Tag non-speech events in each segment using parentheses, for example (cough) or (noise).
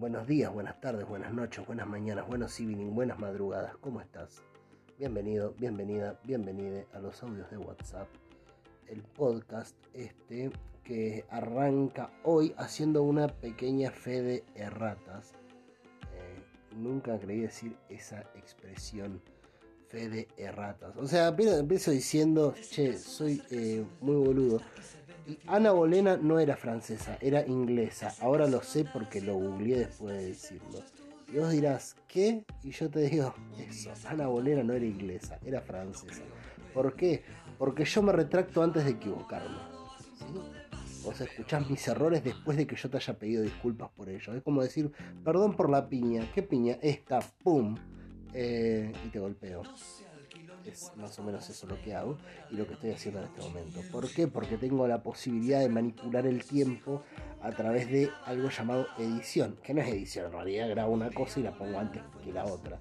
buenos días, buenas tardes, buenas noches, buenas mañanas, buenos evening, buenas madrugadas. ¿Cómo estás? Bienvenido, bienvenida, bienvenide a los audios de WhatsApp. El podcast este que arranca hoy haciendo una pequeña fe de erratas. Eh, nunca creí decir esa expresión fe de erratas. O sea, empiezo diciendo, che, soy eh, muy boludo. Y Ana Bolena no era francesa, era inglesa. Ahora lo sé porque lo googleé después de decirlo. Y vos dirás, ¿qué? Y yo te digo, eso, Ana Bolena no era inglesa, era francesa. ¿Por qué? Porque yo me retracto antes de equivocarme. Vos escuchás mis errores después de que yo te haya pedido disculpas por ello. Es como decir, perdón por la piña. ¿Qué piña? Esta, ¡pum! Eh, y te golpeo. Es más o menos eso lo que hago y lo que estoy haciendo en este momento. ¿Por qué? Porque tengo la posibilidad de manipular el tiempo a través de algo llamado edición, que no es edición, en realidad grabo una cosa y la pongo antes que la otra.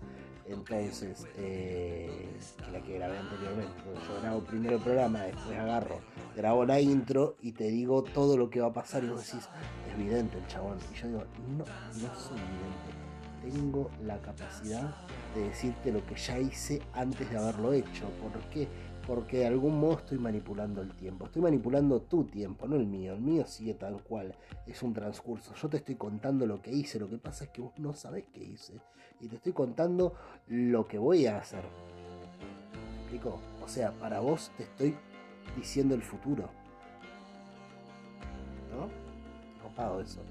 Entonces, eh, que la que grabé anteriormente. yo grabo primero el programa, después agarro, grabo la intro y te digo todo lo que va a pasar y vos decís, es evidente el chabón. Y yo digo, no, no soy evidente tengo la capacidad de decirte lo que ya hice antes de haberlo hecho. ¿Por qué? Porque de algún modo estoy manipulando el tiempo. Estoy manipulando tu tiempo, no el mío. El mío sigue tal cual. Es un transcurso. Yo te estoy contando lo que hice. Lo que pasa es que vos no sabés qué hice. Y te estoy contando lo que voy a hacer. ¿Me explico? O sea, para vos te estoy diciendo el futuro. ¿No? Copado eso.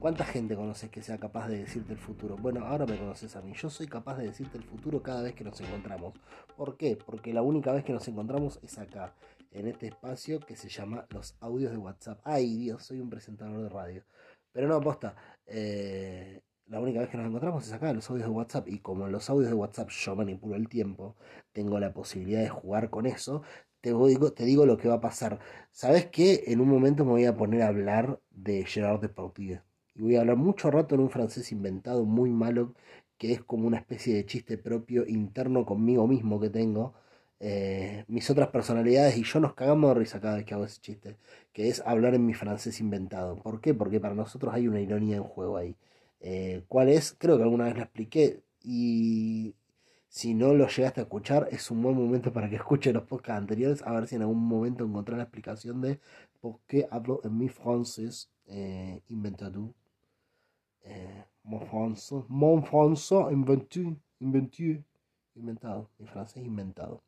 ¿Cuánta gente conoces que sea capaz de decirte el futuro? Bueno, ahora me conoces a mí. Yo soy capaz de decirte el futuro cada vez que nos encontramos. ¿Por qué? Porque la única vez que nos encontramos es acá, en este espacio que se llama los audios de WhatsApp. Ay, Dios, soy un presentador de radio. Pero no, aposta. Eh, la única vez que nos encontramos es acá, en los audios de WhatsApp. Y como en los audios de WhatsApp yo manipulo el tiempo, tengo la posibilidad de jugar con eso. Te digo, te digo lo que va a pasar. ¿Sabes qué? En un momento me voy a poner a hablar de Gerard Depardieu y voy a hablar mucho rato en un francés inventado muy malo, que es como una especie de chiste propio interno conmigo mismo que tengo. Eh, mis otras personalidades y yo nos cagamos de risa cada vez que hago ese chiste, que es hablar en mi francés inventado. ¿Por qué? Porque para nosotros hay una ironía en juego ahí. Eh, ¿Cuál es? Creo que alguna vez la expliqué y si no lo llegaste a escuchar, es un buen momento para que escuchen los podcasts anteriores, a ver si en algún momento encontré la explicación de por qué hablo en mi francés eh, inventado eh, Monfonso, Monfonso inventé, inventé, inventado, mi francés inventado.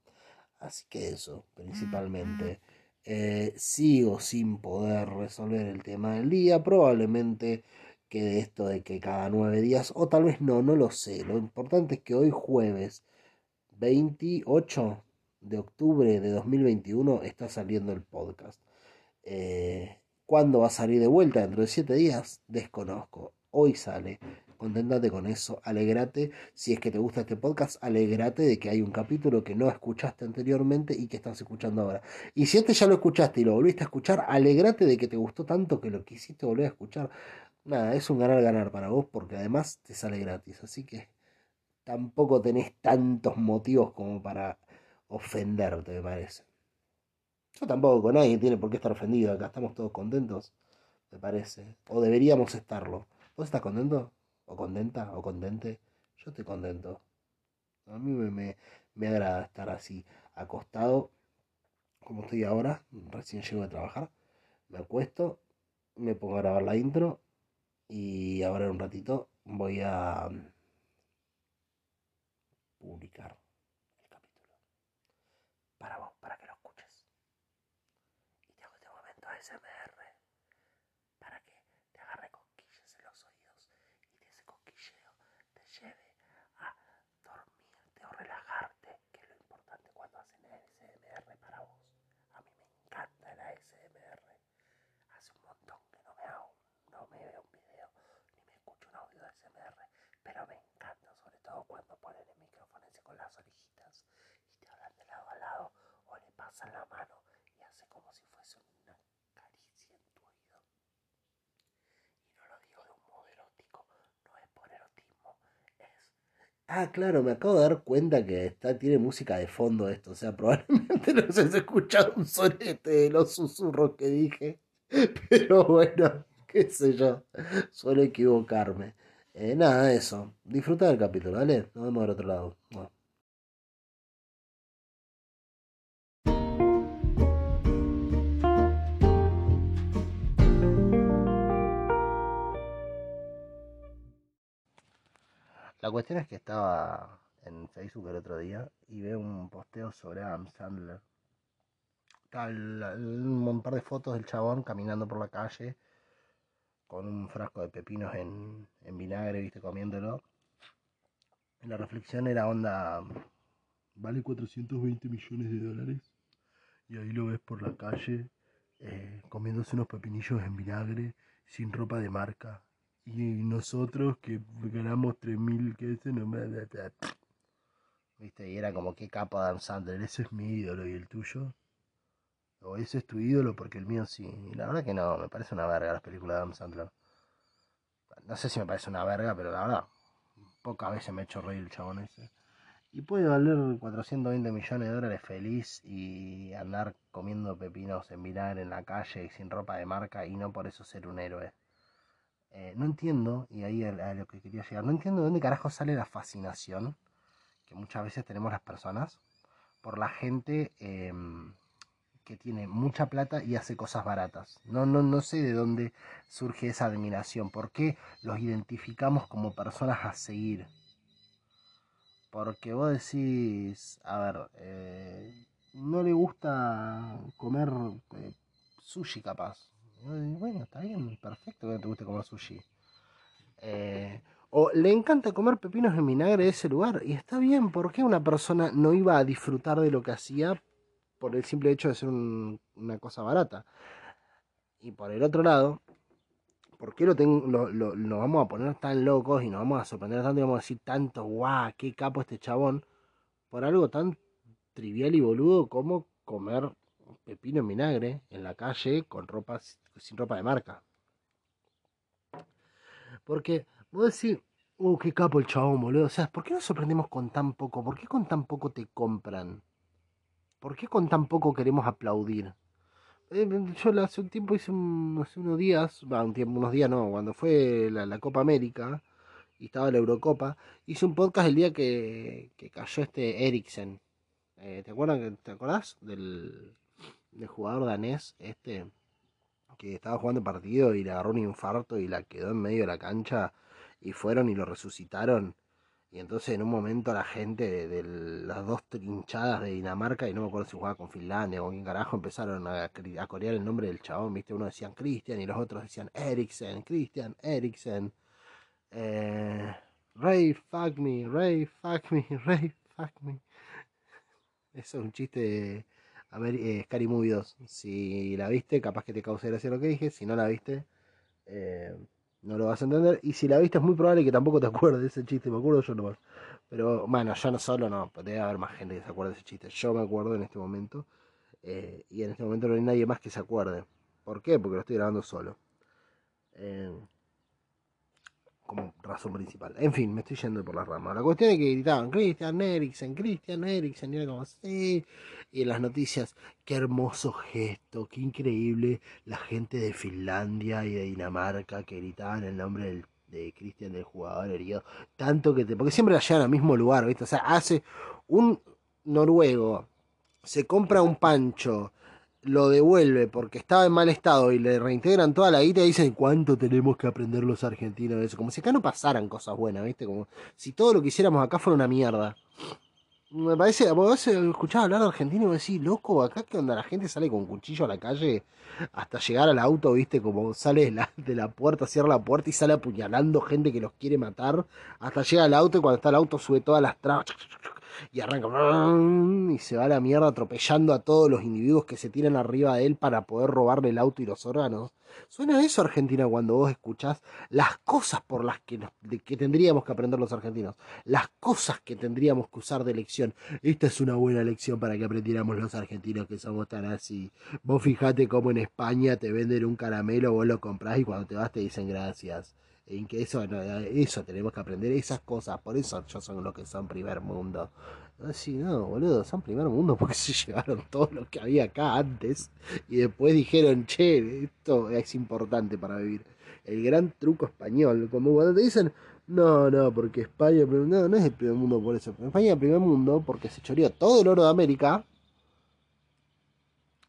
Así que eso, principalmente. Eh, sigo sin poder resolver el tema del día. Probablemente quede esto de que cada nueve días, o tal vez no, no lo sé. Lo importante es que hoy jueves 28 de octubre de 2021 está saliendo el podcast. Eh, ¿Cuándo va a salir de vuelta? Dentro de siete días, desconozco hoy sale. Conténtate con eso, alegrate. Si es que te gusta este podcast, alegrate de que hay un capítulo que no escuchaste anteriormente y que estás escuchando ahora. Y si este ya lo escuchaste y lo volviste a escuchar, alegrate de que te gustó tanto que lo quisiste volver a escuchar. Nada, es un ganar-ganar para vos porque además te sale gratis. Así que tampoco tenés tantos motivos como para ofenderte, me parece. Yo tampoco, nadie tiene por qué estar ofendido. Acá estamos todos contentos, me parece. O deberíamos estarlo. ¿Vos estás contento? ¿O contenta? ¿O contente? Yo estoy contento. A mí me, me, agrada estar así, acostado, como estoy ahora. Recién llego de trabajar. Me acuesto, me pongo a grabar la intro y ahora en un ratito voy a mm, publicar el capítulo para vos, para que lo escuches. Y te hago este momento ASMR. la mano y hace como si fuese una caricia en tu oído. Y no lo digo de un modo erótico, no es por erotismo, es... Ah, claro, me acabo de dar cuenta que está, tiene música de fondo esto, o sea, (laughs) probablemente no se escuchado un sonete de los susurros que dije, pero bueno, qué sé yo, suelo equivocarme. Eh, nada, eso. Disfruta del capítulo, ¿vale? Nos vemos del otro lado. La cuestión es que estaba en Facebook el otro día y veo un posteo sobre Adam Sandler. un par de fotos del chabón caminando por la calle con un frasco de pepinos en, vinagre, viste, comiéndolo. la reflexión era onda, vale 420 millones de dólares. Y ahí lo ves por la calle, eh, comiéndose unos pepinillos en vinagre, sin ropa de marca. Y nosotros que ganamos 3.000, que ese no me... Viste, y era como, qué capo Adam Sandler, ese es mi ídolo y el tuyo. O ese es tu ídolo porque el mío sí. Y la verdad que no, me parece una verga las películas de Adam Sandler. No sé si me parece una verga, pero la verdad, pocas veces me he hecho reír el chabón ese. Y puede valer 420 millones de dólares feliz y andar comiendo pepinos en vinagre en la calle y sin ropa de marca y no por eso ser un héroe. Eh, no entiendo, y ahí a, lo que quería llegar, no entiendo de dónde carajo sale la fascinación que muchas veces tenemos las personas por la gente em, que tiene mucha plata y hace cosas baratas. No, no, no sé de dónde surge esa admiración. ¿Por qué los identificamos como personas a seguir? Porque vos decís, a ver, eh, no le gusta comer eh, sushi capaz. Bueno, está bien, perfecto que no te guste comer sushi. Eh, o le encanta comer pepinos en vinagre de ese lugar. Y está bien, ¿por qué una persona no iba a disfrutar de lo que hacía por el simple hecho de ser una cosa barata. Y por el otro lado, ¿por qué lo, tengo, lo, nos vamos a poner tan locos y nos vamos a sorprender tanto y vamos a decir tanto, guau, qué capo este chabón, por algo tan trivial y boludo como comer pepino en vinagre en la calle con ropa sin ropa de marca? Porque vos decís, uh, qué capo el chabón, boludo. O sea, ¿por qué nos sorprendemos con tan poco? ¿Por qué con tan poco te compran? ¿Por qué con tan poco queremos aplaudir? Eh, yo hace un tiempo hice hace unos días, un tiempo, unos días no, cuando fue la, Copa América y estaba la Eurocopa, hice un podcast el día que, cayó este Eriksen. Eh, ¿Te acuerdas? ¿Te acordás del, del jugador danés este que estaba jugando partido y le agarró un infarto y la quedó en medio de la cancha y fueron y lo resucitaron y entonces en un momento la gente de, las dos trinchadas de Dinamarca, y no me acuerdo si jugaba con Finlandia o quién carajo, empezaron a, corear el nombre del chabón, ¿viste? Uno decían Christian y los otros decían Eriksen, Christian Eriksen. Eh, Ray, fuck me, Ray, fuck me, (laughs) Ray, fuck me. Eso es un chiste de eh, Scary Movie 2. Si la viste, capaz que te cause gracia lo que dije. Si no la viste, eh, no lo vas a entender. Y si la viste es muy probable que tampoco te (laughs) acuerdes de ese chiste, me acuerdo yo nomás. Pero bueno, yo no solo no, debe haber más gente que se acuerde de ese chiste. Yo me acuerdo en este momento. Eh, y en este momento no hay nadie más que se acuerde. ¿Por qué? Porque lo estoy grabando solo. Como razón principal. En fin, me estoy yendo por las ramas. La cuestión es que gritaban Christian Eriksen, Christian Eriksen, y era como así. Y en las noticias, qué hermoso gesto, qué increíble la gente de Finlandia y de Dinamarca que gritaban el nombre de Christian, del jugador herido. Tanto que te. Porque siempre la llevan al mismo lugar, ¿viste? O sea, hace un noruego, se compra un pancho lo devuelve porque estaba en mal estado y le reintegran toda la guita y dicen cuánto tenemos que aprender los argentinos eso. Como si acá no pasaran cosas buenas, ¿viste? Como si todo lo que hiciéramos acá fuera una mierda. Me parece, vos escuchás hablar de Argentina y vos decís, loco, acá que onda la gente sale con cuchillo a la calle hasta llegar al auto, viste, como sale de la, de la puerta, cierra la puerta y sale apuñalando gente que los quiere matar, hasta llega al auto y cuando está el auto sube todas las trabas y arranca y se va a la mierda atropellando a todos los individuos que se tiran arriba de él para poder robarle el auto y los órganos. Suena eso Argentina cuando vos escuchás las cosas por las que, que tendríamos que aprender los argentinos, las cosas que tendríamos que usar de lección. Esta es una buena lección para que aprendiéramos los argentinos que somos tan así. Vos fijate cómo en España te venden un caramelo, vos lo comprás y cuando te vas te dicen gracias en que eso, eso tenemos que aprender, esas cosas, por eso yo son los que son primer mundo. Así, no, boludo, son primer mundo porque (laughs) se llevaron todo lo que había acá antes y después dijeron, che, esto es importante para vivir. El gran truco español, como cuando te dicen, No, no, porque España, no, no es el primer mundo por eso. España es el primer mundo porque se choreó todo el oro de América.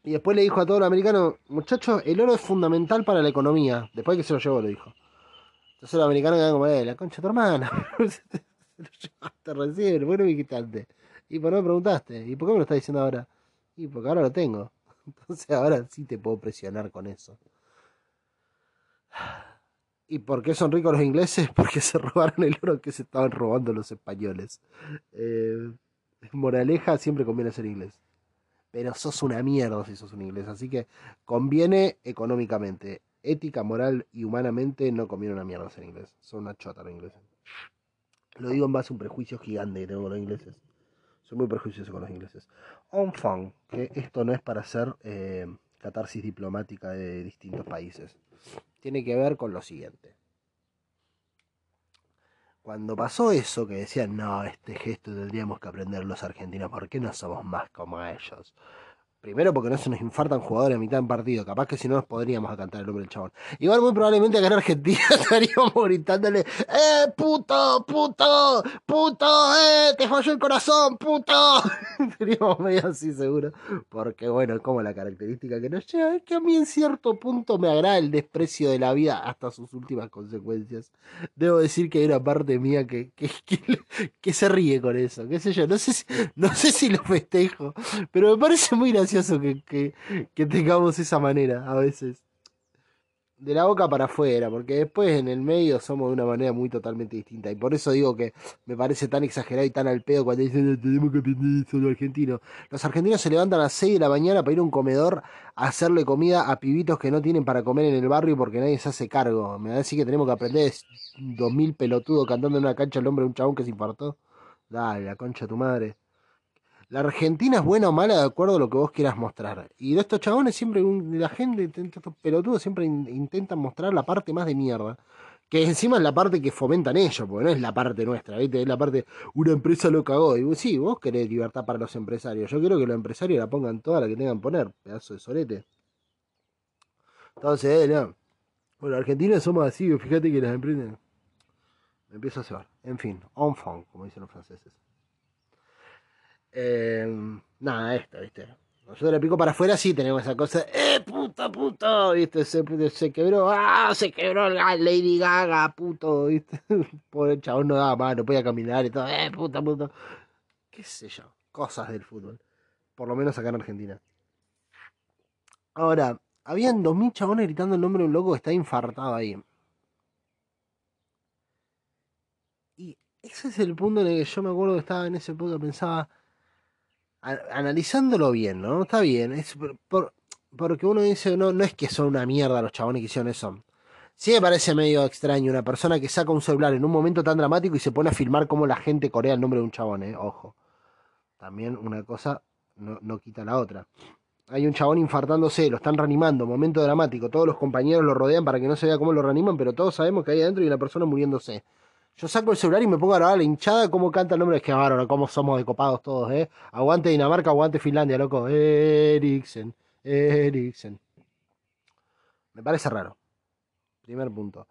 Y después le dijo a todos los americanos, muchachos, el oro es fundamental para la economía. Después que se lo llevó, lo dijo. Entonces los americanos quedan como, eh, la concha de tu hermana. (laughs) llevaste recién, ¿por qué no me dijiste antes? ¿Y por qué me preguntaste? ¿Y por qué me lo estás diciendo ahora? Y porque ahora lo tengo. (laughs) Entonces ahora sí te puedo presionar con eso. ¿Y por qué son ricos los ingleses? (laughs) Porque se robaron el oro que se estaban robando los españoles. Eh, moraleja, siempre conviene ser inglés. Pero sos una mierda si sos un inglés. Así que conviene económicamente. Ética, moral y humanamente no conviene una mierda ser inglés. Son una chota los ingleses. Lo digo en base a un prejuicio gigante que tengo con los ingleses. Soy muy prejuicioso con los ingleses. fun, que esto no es para hacer eh, catarsis diplomática de distintos países tiene que ver con lo siguiente. Cuando pasó eso, que decían, no, este gesto tendríamos que aprender los argentinos, ¿por qué no somos más como ellos? Primero porque no se nos infartan jugadores a mitad de partido. Capaz que si no nos podríamos cantar el nombre del chabón. Igual muy probablemente acá en Argentina (laughs) estaríamos gritándole, ¡Eh, puto, puto, puto, eh, te falló el corazón, puto! (laughs) Estaríamos medio así seguro. Porque bueno, es como la característica que nos lleva, es que a mí en cierto punto me agrada el desprecio de la vida hasta sus últimas consecuencias. Debo decir que hay una parte mía que, que, (laughs) que, se ríe con eso. Qué sé yo, no sé no sé si lo festejo, pero me parece muy gracioso que, tengamos esa manera a veces. De la boca para afuera, porque después en el medio somos de una manera muy totalmente distinta. Y por eso digo que me parece tan exagerado y tan al pedo cuando dicen tenemos que aprender eso los argentinos. Los argentinos se levantan a las 6 de la mañana para ir a un comedor a hacerle comida a pibitos que no tienen para comer en el barrio porque nadie se hace cargo. Me decir que tenemos que aprender dos mil pelotudos cantando en una cancha el hombre de un chabón que se infartó. Dale, la concha de tu madre. La Argentina es buena o mala de acuerdo a lo que vos quieras mostrar. Y de estos chabones siempre, la gente, estos pelotudos siempre intentan mostrar la parte más de mierda. Que encima es la parte que fomentan ellos, porque no es la parte nuestra, ¿viste? Es la parte, una empresa lo cagó. Y sí, vos querés libertad para los empresarios. Yo quiero que los empresarios la pongan toda la que tengan que poner, pedazo de solete. Entonces, eh, no. Bueno, argentinos somos así, fíjate que las empresas. Me empiezo a cebar. En fin, on fond, como dicen los franceses. Eh, nada, esto, ¿viste? Nosotros le pico para afuera, sí tenemos esa cosa, ¡eh, puto, puto! ¿Viste? Se, se quebró, ¡ah! Se quebró la Lady Gaga, puto, ¿viste? (laughs) Pobre chabón no daba más, no podía caminar y todo, ¡eh, puto, puto! ¿Qué sé yo? Cosas del fútbol. Por lo menos acá en Argentina. Ahora, habían dos mil chabones gritando el nombre de un loco que está infartado ahí. Y ese es el punto en el que yo me acuerdo que estaba en ese punto, pensaba analizándolo bien, ¿no? Está bien, es por, porque uno dice, no, no es que son una mierda los chabones que hicieron eso. Sí me parece medio extraño una persona que saca un celular en un momento tan dramático y se pone a filmar cómo la gente corea el nombre de un chabón, ¿eh? Ojo. También una cosa no, no quita la otra. Hay un chabón infartándose, lo están reanimando, momento dramático. Todos los compañeros lo rodean para que no se vea cómo lo reaniman, pero todos sabemos que ahí adentro hay una persona muriéndose. Yo saco el celular y me pongo a grabar la hinchada cómo canta el nombre. Es que bárbaro, cómo somos decopados todos, ¿eh? Aguante Dinamarca, aguante Finlandia, loco. Eriksen, Eriksen. Me parece raro. Primer punto.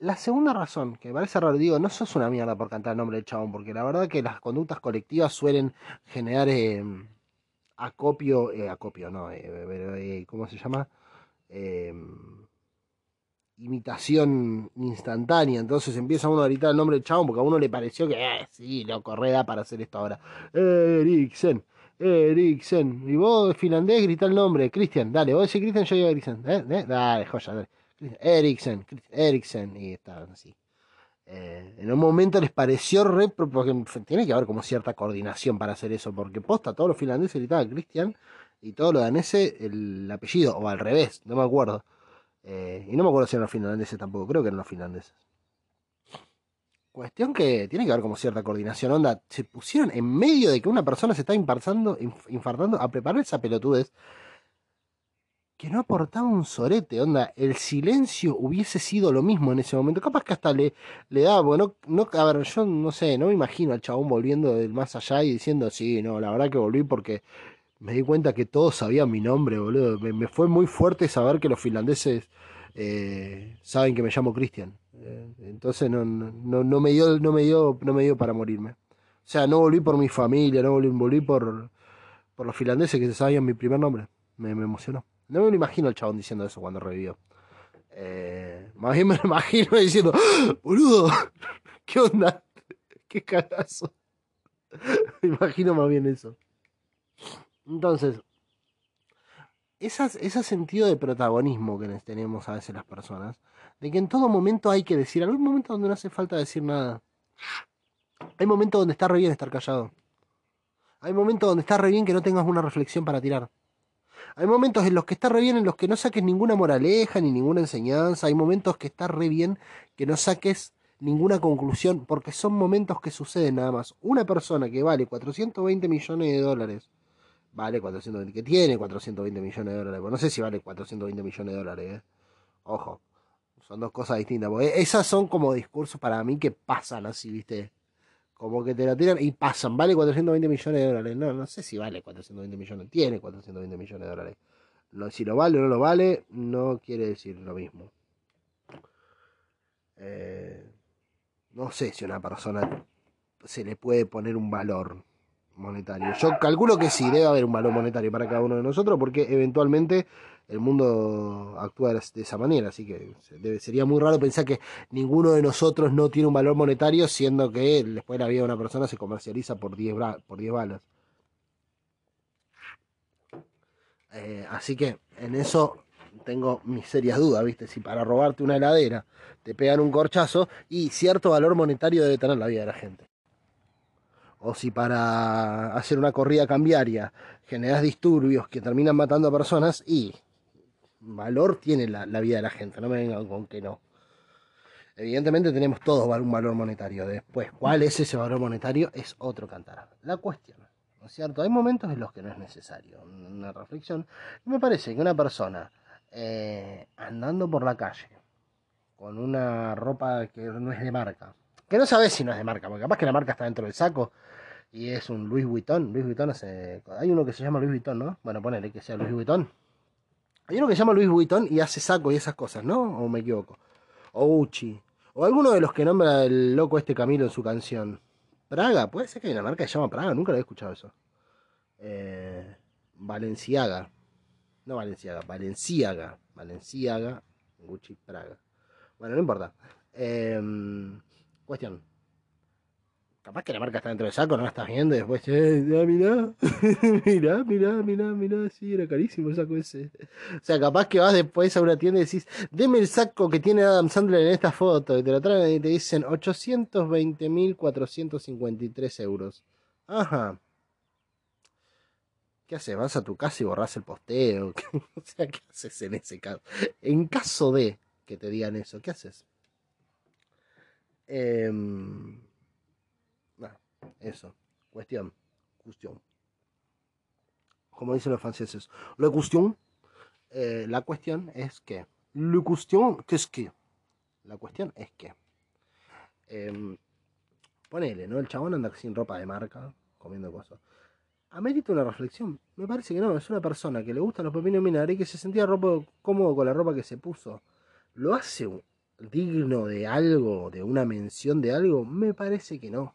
La segunda razón, que me parece raro, digo, no sos una mierda por cantar el nombre del chabón, porque la verdad que las conductas colectivas suelen generar eh, acopio, eh, acopio, no, eh ¿cómo se llama? Eh, imitación instantánea. Entonces empieza uno a gritar el nombre del chabón porque a uno le pareció que, eh, sí, lo correda para hacer esto ahora. Eriksen, Eriksen. Y vos, finlandés, grita el nombre. Cristian, dale, vos decís Cristian, yo digo Eriksen. ¿Eh? ¿Eh? Dale, joya, dale. Eriksen, Eriksen. Y estaban así. Eh, en un momento les pareció re, porque tiene que haber como cierta coordinación para hacer eso, porque posta, todos los finlandeses gritaban Cristian y todos los daneses el apellido, o al revés, no me acuerdo. Eh, y no me acuerdo si eran los finlandeses tampoco, creo que eran los finlandeses. Cuestión que tiene que haber como cierta coordinación, onda. Se pusieron en medio de que una persona se está infartando, infartando a preparar esa pelotudez que no aportaba un sorete, onda. El silencio hubiese sido lo mismo en ese momento. Capaz que hasta le, le daba, bueno, no, a ver, yo no sé, no me imagino al chabón volviendo del más allá y diciendo, sí, no, la verdad que volví porque me di cuenta que todos sabían mi nombre, boludo. Me, fue muy fuerte saber que los finlandeses eh, saben que me llamo Cristian. Eh, entonces no, no, no, me dio, no, me dio, no me dio para morirme. O sea, no volví por mi familia, no volví, por, por los finlandeses que se sabían mi primer nombre. Me, emocionó. No me lo imagino el chabón diciendo eso cuando revivió. Eh, más bien me lo (laughs) imagino diciendo, ¡Ah, boludo, (laughs) ¿qué onda? (laughs) ¿Qué cagazo? me imagino más bien eso. Entonces, ese sentido de protagonismo que tenemos a veces las personas, de que en todo momento hay que decir, algún momento donde no hace falta decir nada. Hay momentos donde está re bien estar callado. Hay momentos donde está re bien que no tengas una reflexión para tirar. Hay momentos en los que está re bien en los que no saques ninguna moraleja ni ninguna enseñanza. Hay momentos que está re bien que no saques ninguna conclusión, porque son momentos que suceden nada más. Una persona que vale 420 millones de dólares, vale 420, que tiene 420 millones de dólares, no sé si vale 420 millones de dólares, ¿eh? ojo, son dos cosas distintas, porque esas son como discursos para mí que pasan así, ¿viste? Como que te la tiran y pasan, vale 420 millones de dólares, no, no sé si vale 420 millones, tiene 420 millones de dólares. si lo vale o no lo vale, no quiere decir lo mismo. Eh, no sé si a una persona se le puede poner un valor monetario. Yo calculo que sí, debe haber un valor monetario para cada uno de nosotros, porque eventualmente el mundo actúa de esa manera, así que sería muy raro pensar que ninguno de nosotros no tiene un valor monetario, siendo que después la vida de una persona se comercializa por 10, por 10 balas. Eh, así que en eso tengo mis serias dudas, ¿viste? Si para robarte una heladera te pegan un corchazo y cierto valor monetario debe tener la vida de la gente. O si para hacer una corrida cambiaria generas disturbios que terminan matando a personas y valor tiene la, vida de la gente, no me vengan con que no. Evidentemente tenemos todos un valor monetario. Después, ¿cuál es ese valor monetario? Es otro cantar. La cuestión, ¿no es cierto? Hay momentos en los que no es necesario una reflexión. me parece que una persona eh, andando por la calle con una ropa que no es de marca, que no sabes si no es de marca, porque capaz que la marca está dentro del saco y es un Louis Vuitton. Louis Vuitton hace, hay uno que se llama Louis Vuitton, ¿no? Bueno, ponele que sea Louis Vuitton. Hay uno que se llama Louis Vuitton y hace saco y esas cosas, ¿no? O me equivoco. O Uchi. O alguno de los que nombra el loco este Camilo en su canción. Praga, puede ser que hay una marca que se llama Praga, nunca lo había escuchado eso. Eh, Valenciaga. No Valenciaga, Valenciaga. Valenciaga, Gucci, Praga. Bueno, no importa. Em, cuestión. Capaz que la marca está dentro del saco, no la estás viendo y después, eh, mirá, (laughs) mirá, mirá, mirá, mirá, sí, era carísimo el saco ese. O sea, capaz que vas después a una tienda y decís, deme el saco que tiene Adam Sandler en esta foto, y te lo traen y te dicen 820.453 euros. Ajá. ¿Qué haces? ¿Vas a tu casa y borras el posteo? (laughs) o sea, ¿qué haces en ese caso? En caso de que te digan eso, ¿qué haces? Eh, eso. Cuestión. Cuestión. Como dicen los franceses. La cuestión. Eh, la cuestión es que. La cuestión. ¿Qué es que? La cuestión es que. Eh, ponele, ¿no? El chabón anda sin ropa de marca, comiendo cosas. ¿Amerita una reflexión? Me parece que no, es una persona que le gustan los pepinos mineros y que se sentía cómodo con la ropa que se puso. ¿Lo hace digno de algo, de una mención de algo? Me parece que no.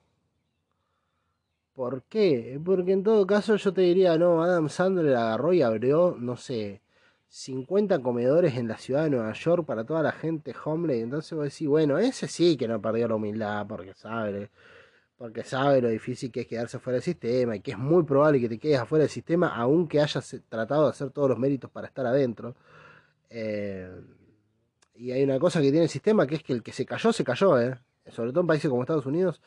¿Por qué? Porque en todo caso yo te diría, no, Adam Sandler agarró y abrió, no sé, 50 comedores en la ciudad de Nueva York para toda la gente hombre. Entonces vos decís, bueno, ese sí que no perdió la humildad porque sabe porque sabe lo difícil que es quedarse fuera del sistema y que es muy probable que te quedes afuera del sistema aunque hayas tratado de hacer todos los méritos para estar adentro. Eh, y hay una cosa que tiene el sistema que es que el que se cayó, se cayó, ¿eh? sobre todo en países como Estados Unidos.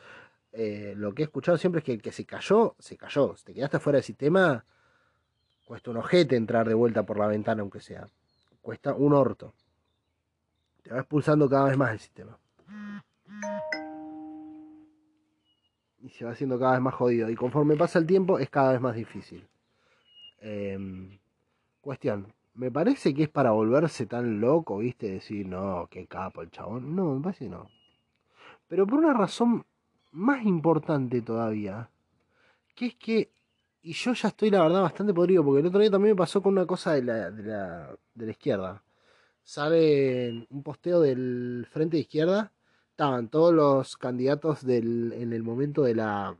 Eh, lo que he escuchado siempre es que el que se cayó, se cayó. Si te quedaste fuera del sistema, cuesta un ojete entrar de vuelta por la ventana, aunque sea. Cuesta un orto. Te va expulsando cada vez más el sistema y se va haciendo cada vez más jodido. Y conforme pasa el tiempo es cada vez más difícil. Em, cuestión. Me parece que es para volverse tan loco, ¿viste? Decir, no, qué capo el chabón. No, me parece que no. Pero por una razón más importante todavía. Que es que, y yo ya estoy la verdad bastante podrido, porque el otro día también me pasó con una cosa de la, de la, de la izquierda. sale un posteo del Frente de Izquierda. Estaban todos los candidatos del, en el momento de la,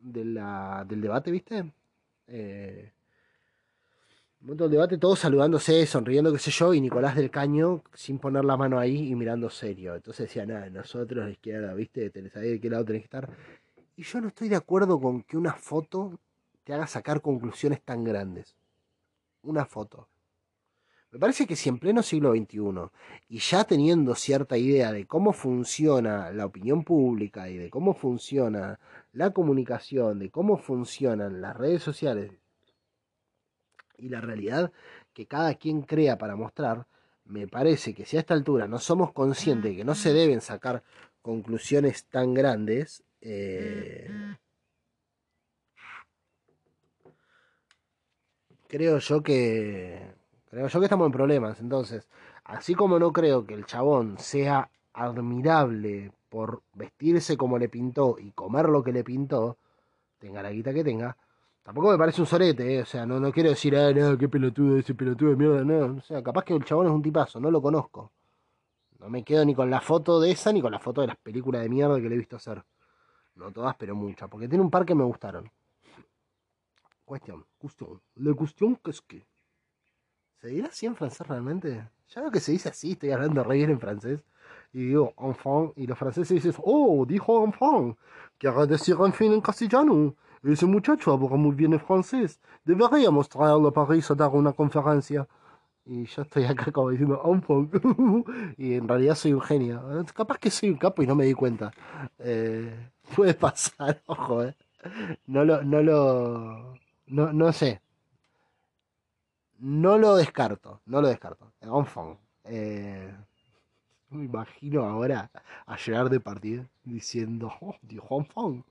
de la, del debate, ¿viste? Eh, el momento del debate, todos saludándose, sonriendo, qué sé yo, y Nicolás del Caño sin poner la mano ahí y mirando serio. Entonces decía, nada, nosotros la izquierda, ¿viste? Tenés ahí de qué lado tenés que estar. Y yo no estoy de acuerdo con que una foto te haga sacar conclusiones tan grandes. Una foto. Me parece que si en pleno siglo XXI y ya teniendo cierta idea de cómo funciona la opinión pública y de cómo funciona la comunicación, de cómo funcionan las redes sociales y la realidad que cada quien crea para mostrar, me parece que si a esta altura no somos conscientes de que no se deben sacar conclusiones tan grandes, eh, creo yo que creo yo que estamos en problemas. Entonces, así como no creo que el chabón sea admirable por vestirse como le pintó y comer lo que le pintó, tenga la guita que tenga, tampoco me parece un sorete, eh. o sea, no, no quiero decir, ah, no, qué pelotudo, ese pelotudo de mierda, no, o sea, capaz que el chabón es un tipazo, no lo conozco. No me quedo ni con la foto de esa ni con la foto de las películas de mierda que le he visto hacer. No todas, pero muchas. Porque tiene un par que me gustaron. Cuestión, cuestión. La cuestión que es que. ¿Se dirá así en francés realmente? Ya veo que se dice así, estoy hablando re bien en francés. Y digo enfant, y los franceses dicen, oh, dijo enfant. Quiere decir en fin en castellano. Ese muchacho habla muy bien en francés. Deberíamos traerlo a París a dar una conferencia. Y yo estoy acá como diciendo enfant. (laughs) y en realidad soy un genio. Capaz que soy un capo y no me di cuenta. Eh, puede pasar, (laughs) ojo, eh. No lo, no lo, no, no sé. No lo descarto, no lo descarto. Enfant. Eh, me imagino ahora a llegar de partida diciendo, oh, dijo enfant.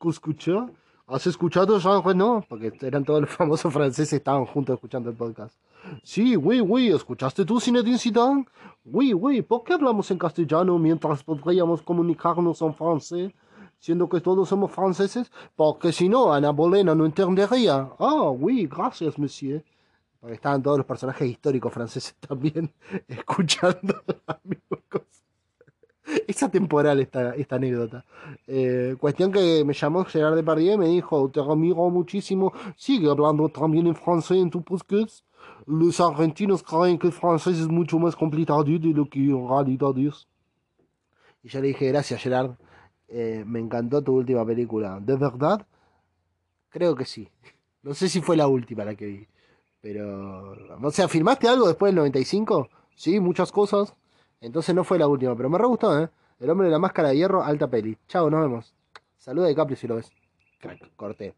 ¿Qué escuchó? ¿Has escuchado Jean Reno? Porque eran todos los (laughs) famosos franceses estaban juntos escuchando el podcast. Sí, oui, oui, ¿escuchaste tú Zinedine Zidane? Oui, oui, ¿por qué hablamos en castellano mientras podríamos comunicarnos en francés? Siendo que todos somos franceses, porque si no, Ana Bolena no entendería. Ah, oui, gracias, monsieur. Porque estaban todos los personajes históricos franceses (laughs) también (laughs) escuchando la misma cosa. (laughs) Es atemporal esta, esta anécdota. Eh, cuestión que me llamó Gerard Depardieu y me dijo, te admiro muchísimo, sigue hablando también en francés en tu podcast. Los argentinos creen que el francés es mucho más complicado de lo que en realidad es. Y yo le dije, gracias Gerard, eh, me encantó tu última película. ¿De verdad? Creo que sí. No sé si fue la última la que vi. Pero, o sea, ¿filmaste algo después del 95? Sí, muchas cosas. Entonces no fue la última, pero me re gustó, ¿eh? El hombre de la máscara de hierro, alta peli. Chao, nos vemos. Saluda de Capri si lo ves. Crack, corté.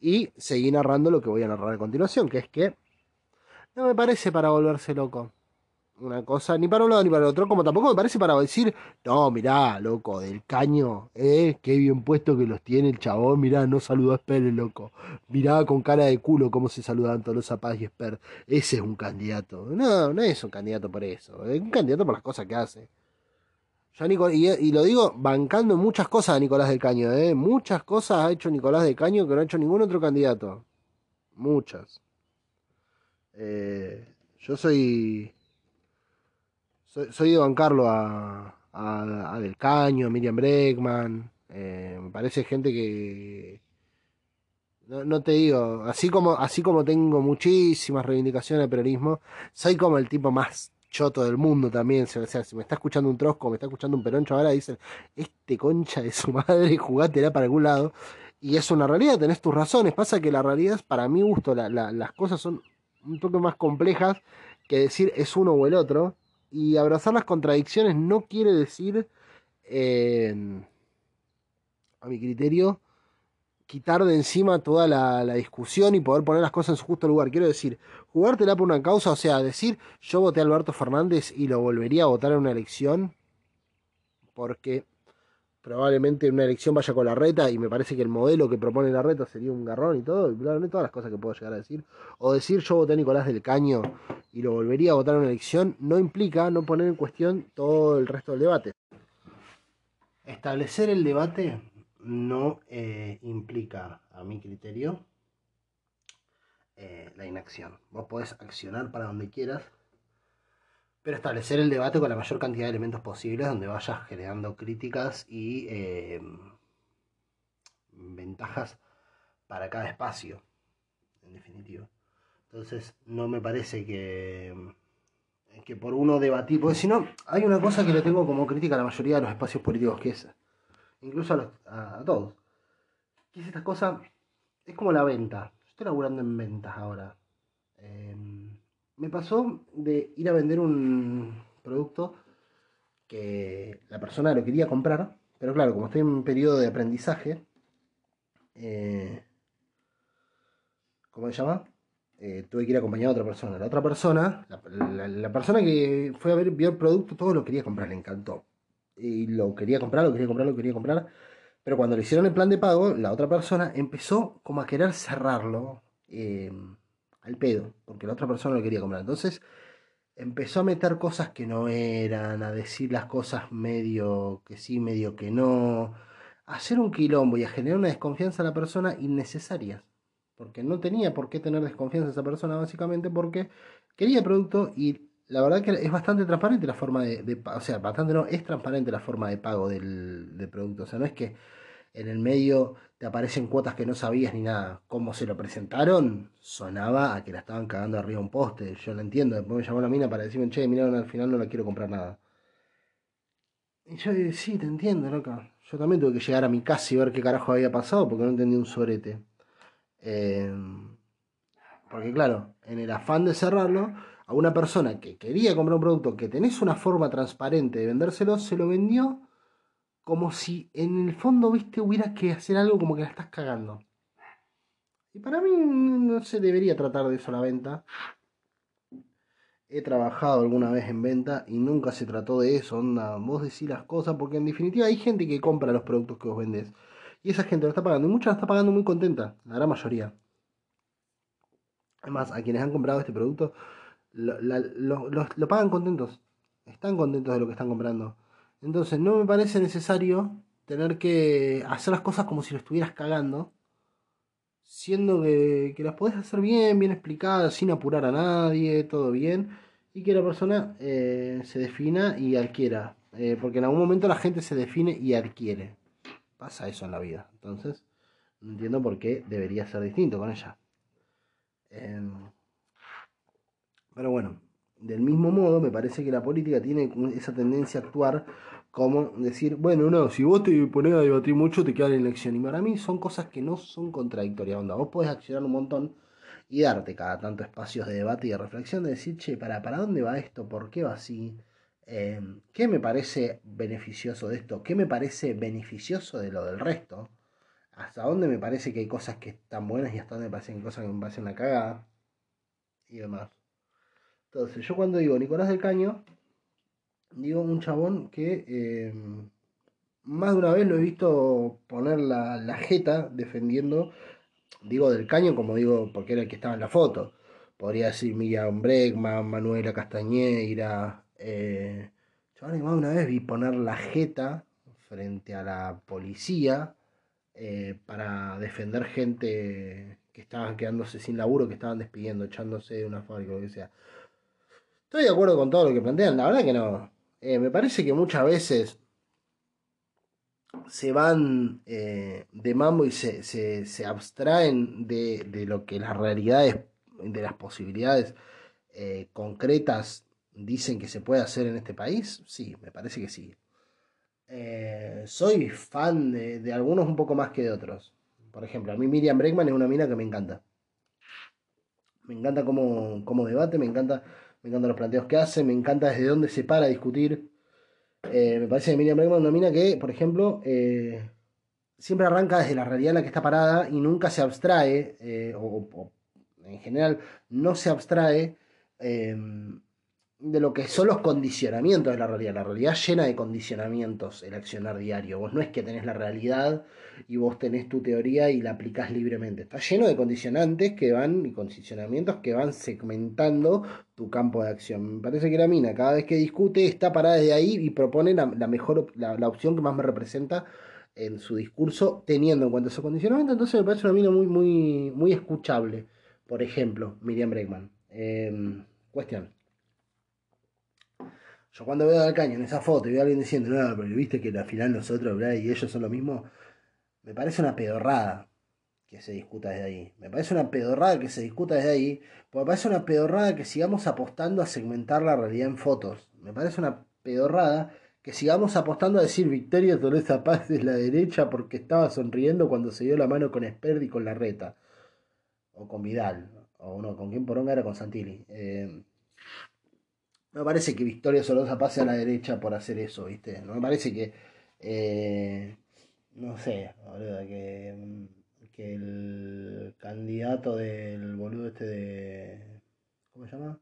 Y seguí narrando lo que voy a narrar a continuación, que es que no me parece para volverse loco. Una cosa, ni para un lado ni para el otro, como tampoco me parece para decir, no, mirá, loco, del caño, eh, qué bien puesto que los tiene el chabón, mirá, no saludó a Esper, loco. Mirá con cara de culo cómo se saludan todos los zapatos y Esper. Ese es un candidato. No, no es un candidato por eso, es un candidato por las cosas que hace. y, lo digo bancando muchas cosas a Nicolás del Caño, ¿eh? Muchas cosas ha hecho Nicolás del Caño que no ha hecho ningún otro candidato. Muchas. Eh, yo soy soy, de bancarlo a, a, Del Caño, a Miriam Breckman. Eh, me parece gente que. No, te digo, así como, así como tengo muchísimas reivindicaciones de peronismo, soy como el tipo más choto del mundo también. O sea, si me está escuchando un trosco, me está escuchando un peroncho, ahora dicen, este concha de su madre, (laughs) jugátela para algún lado. Y es una realidad, tenés tus razones. Pasa que la realidad, para mi gusto, las cosas son un poco más complejas que decir es uno o el otro y abrazar las contradicciones no quiere decir, a mi criterio, quitar de encima toda la, discusión y poder poner las cosas en su justo lugar. Quiero decir, jugártela por una causa, o sea, decir yo voté a Alberto Fernández y lo volvería a votar en una elección, porque probablemente en una elección vaya con la reta y me parece que el modelo que propone la reta sería un garrón y todo, y todas las cosas que puedo llegar a decir. O decir yo voté a Nicolás del Caño y lo volvería a votar en una elección, no implica no poner en cuestión todo el resto del debate. Establecer el debate no eh, implica, a mi criterio, eh, la inacción. Vos podés accionar para donde quieras, pero establecer el debate con la mayor cantidad de elementos posibles donde vayas generando críticas y eh, ventajas para cada espacio, en definitiva. Entonces, no me parece que, que por uno debatir, porque si no, hay una cosa que le tengo como crítica a la mayoría de los espacios políticos, que es, incluso a, todos, que es esta cosa, es como la venta. estoy laburando en ventas ahora. Em, me pasó de ir a vender un producto que la persona lo quería comprar, pero claro, como estoy en un periodo de aprendizaje, eh, ¿cómo se llama? Eh, tuve que ir acompañado a otra persona. La otra persona, la, persona que fue a ver, vio el producto, todo lo quería comprar, le encantó. Y lo quería comprar, lo quería comprar, lo quería comprar. Pero cuando le hicieron el plan de pago, la otra persona empezó como a querer cerrarlo. Eh, al pedo, porque la otra persona lo quería comprar. Entonces empezó a meter cosas que no eran, a decir las cosas medio que sí, medio que no, a hacer un quilombo y a generar una desconfianza a la persona innecesaria. Porque no tenía por qué tener desconfianza a esa persona, básicamente porque quería el producto y la verdad que es bastante transparente la forma de, o sea, bastante no, es transparente la forma de pago del, del producto. O sea, no es que en el medio te aparecen cuotas que no sabías ni nada. Cómo se lo presentaron, sonaba a que la estaban cagando arriba un poste. Yo lo entiendo. Después me llamó la mina para decirme, che, mira, al final no la quiero comprar nada. Y yo dije, sí, te entiendo, loca. Yo también tuve que llegar a mi casa y ver qué carajo había pasado porque no entendí un sobrete. Em, porque claro, en el afán de cerrarlo, a una persona que quería comprar un producto que tenés una forma transparente de vendérselo, se lo vendió como si en el fondo, viste, hubieras que hacer algo como que la estás cagando. Y para mí no se debería tratar de eso la venta. He trabajado alguna vez en venta y nunca se trató de eso, onda, vos decís las cosas, porque en definitiva hay gente que compra los productos que vos vendés. Y esa gente lo está pagando, y mucha la está pagando muy contenta, la gran mayoría. Además, a quienes han comprado este producto, lo, lo pagan contentos. Están contentos de lo que están comprando. Entonces no me parece necesario tener que hacer las cosas como si lo estuvieras cagando, siendo que, las podés hacer bien, bien explicadas, sin apurar a nadie, todo bien, y que la persona eh, se defina y adquiera. Eh, porque en algún momento la gente se define y adquiere. Pasa eso en la vida. Entonces, no entiendo por qué debería ser distinto con ella. Em, pero bueno, del mismo modo, me parece que la política tiene esa tendencia a actuar como decir, bueno, no, si vos te pones a debatir mucho, te queda la elección. Y para mí son cosas que no son contradictorias. Onda, vos podés accionar un montón y darte cada tanto espacios de debate y de reflexión, de decir, che, ¿para, para dónde va esto? ¿Por qué va así? Em, ¿Qué me parece beneficioso de esto? ¿Qué me parece beneficioso de lo del resto? ¿Hasta dónde me parece que hay cosas que están buenas y hasta dónde me parecen cosas que me parecen una cagada? Y demás. Entonces, yo cuando digo Nicolás del Caño, digo un chabón que eh, más de una vez lo he visto poner la, la, jeta defendiendo, digo del Caño como digo porque era el que estaba en la foto. Podría decir Miriam Bregman, Manuela Castañeira. Eh, chabón, más de una vez vi poner la jeta frente a la policía eh, para defender gente que estaban quedándose sin laburo, que estaban despidiendo, echándose de una fábrica, lo que sea. Estoy de acuerdo con todo lo que plantean, la verdad que no. Eh, me parece que muchas veces se van eh, de mambo y se, se, abstraen de, de, lo que las realidades, de las posibilidades eh, concretas dicen que se puede hacer en este país. Sí, me parece que sí. soy fan de, de, algunos un poco más que de otros. Por ejemplo, a mí Miriam Bregman es una mina que me encanta. Me encanta cómo, cómo debate, me encanta me encantan los planteos que hace, me encanta desde dónde se para a discutir. Eh, me parece que Miriam Bregman es que, por ejemplo, eh, siempre arranca desde la realidad en la que está parada y nunca se abstrae, eh, o, en general no se abstrae de lo que son los condicionamientos de la realidad. La realidad llena de condicionamientos, el accionar diario. Vos no es que tenés la realidad y vos tenés tu teoría y la aplicás libremente. Está lleno de condicionantes que van y condicionamientos que van segmentando tu campo de acción. Me parece que la mina, cada vez que discute, está parada desde ahí y propone la, mejor, la, opción que más me representa en su discurso, teniendo en cuenta esos condicionamientos. Entonces me parece una mina muy, muy, muy escuchable. Por ejemplo, Miriam Bregman. Em, cuestión. Yo cuando veo al caño en esa foto y veo a alguien diciendo, no, pero viste que al final nosotros y ellos son lo mismo, me parece una pedorrada que se discuta desde ahí. Me parece una pedorrada que se discuta desde ahí, porque me parece una pedorrada que sigamos apostando a segmentar la realidad en fotos. Me parece una pedorrada que sigamos apostando a decir Victoria Tolosa Paz es la derecha porque estaba sonriendo cuando se dio la mano con Esperdi y con Larreta. O con Vidal. O no, con quién poronga era con Santilli. Eh, me parece que Victoria Solosa pase a la derecha por hacer eso, ¿viste? No me parece que. Eh, no sé, boludo, que, que el candidato del boludo este de. ¿Cómo se llama?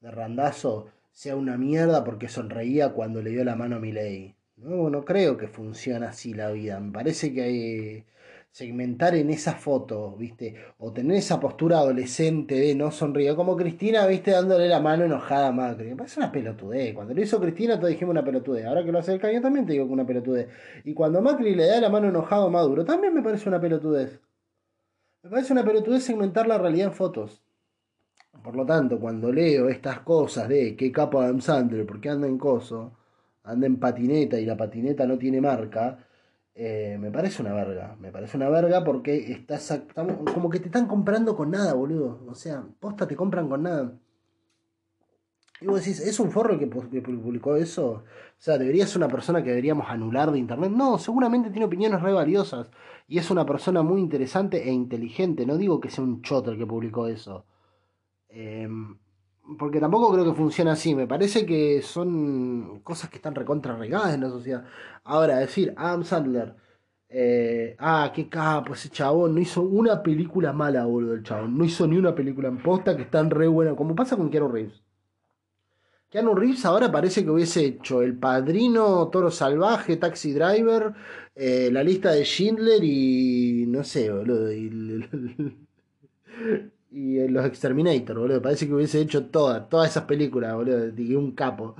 De Randazo sea una mierda porque sonreía cuando le dio la mano a Milei. No, no creo que funcione así la vida. Me parece que hay segmentar en esa foto, ¿viste? O tener esa postura adolescente de no sonríe, como Cristina, ¿viste? Dándole la mano enojada a Macri. Me parece una pelotudez. Cuando lo hizo Cristina, todos dijimos una pelotudez. Ahora que lo hace el caño, también te digo que una pelotudez. Y cuando Macri le da la mano enojado a Maduro, también me parece una pelotudez. Me parece una pelotudez segmentar la realidad en fotos. Por lo tanto, cuando leo estas cosas de qué capo Adam Sandler, porque anda en coso, anda en patineta y la patineta no tiene marca, eh, me parece una verga. Me parece una verga porque estás, como que te están comprando con nada, boludo. O sea, posta te compran con nada. Y vos decís, ¿es un forro que, que publicó eso? O sea, ¿debería ser una persona que deberíamos anular de internet? No, seguramente tiene opiniones re valiosas. Y es una persona muy interesante e inteligente. No digo que sea un choto el que publicó eso. Em, porque tampoco creo que funcione así. Me parece que son cosas que están recontra regadas en la sociedad. Ahora, decir, Adam Sandler, eh, ah, qué capo ese chabón, no hizo una película mala, boludo, el chabón. No hizo ni una película en posta que están re buena, como pasa con Keanu Reeves. Keanu Reeves ahora parece que hubiese hecho El Padrino, Toro Salvaje, Taxi Driver, eh, La Lista de Schindler y no sé, boludo. Y los Exterminator, boludo. Parece que hubiese hecho todas, todas esas películas, boludo. De un capo.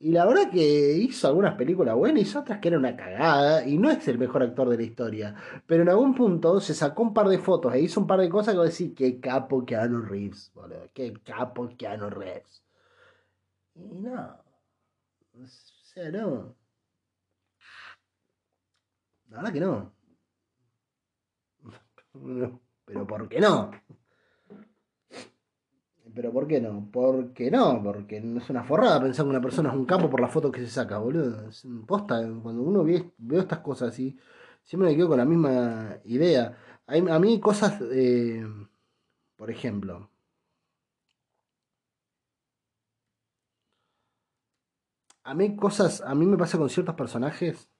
Y la verdad que hizo algunas películas buenas, hizo otras que eran una cagada. Y no es el mejor actor de la historia. Pero en algún punto se sacó un par de fotos e hizo un par de cosas que decir, qué capo Keanu Reeves, boludo. Qué capo Keanu Reeves. Y no. O sea, no. La verdad que no. (laughs) Pero ¿por qué no? Pero ¿por qué no? ¿Por qué no? Porque no es una forrada pensar que una persona es un capo por la foto que se saca, boludo. Es posta, cuando uno ve, veo estas cosas así, siempre me quedo con la misma idea. a mí cosas, eh, por ejemplo, a mí cosas, a mí me pasa con ciertos personajes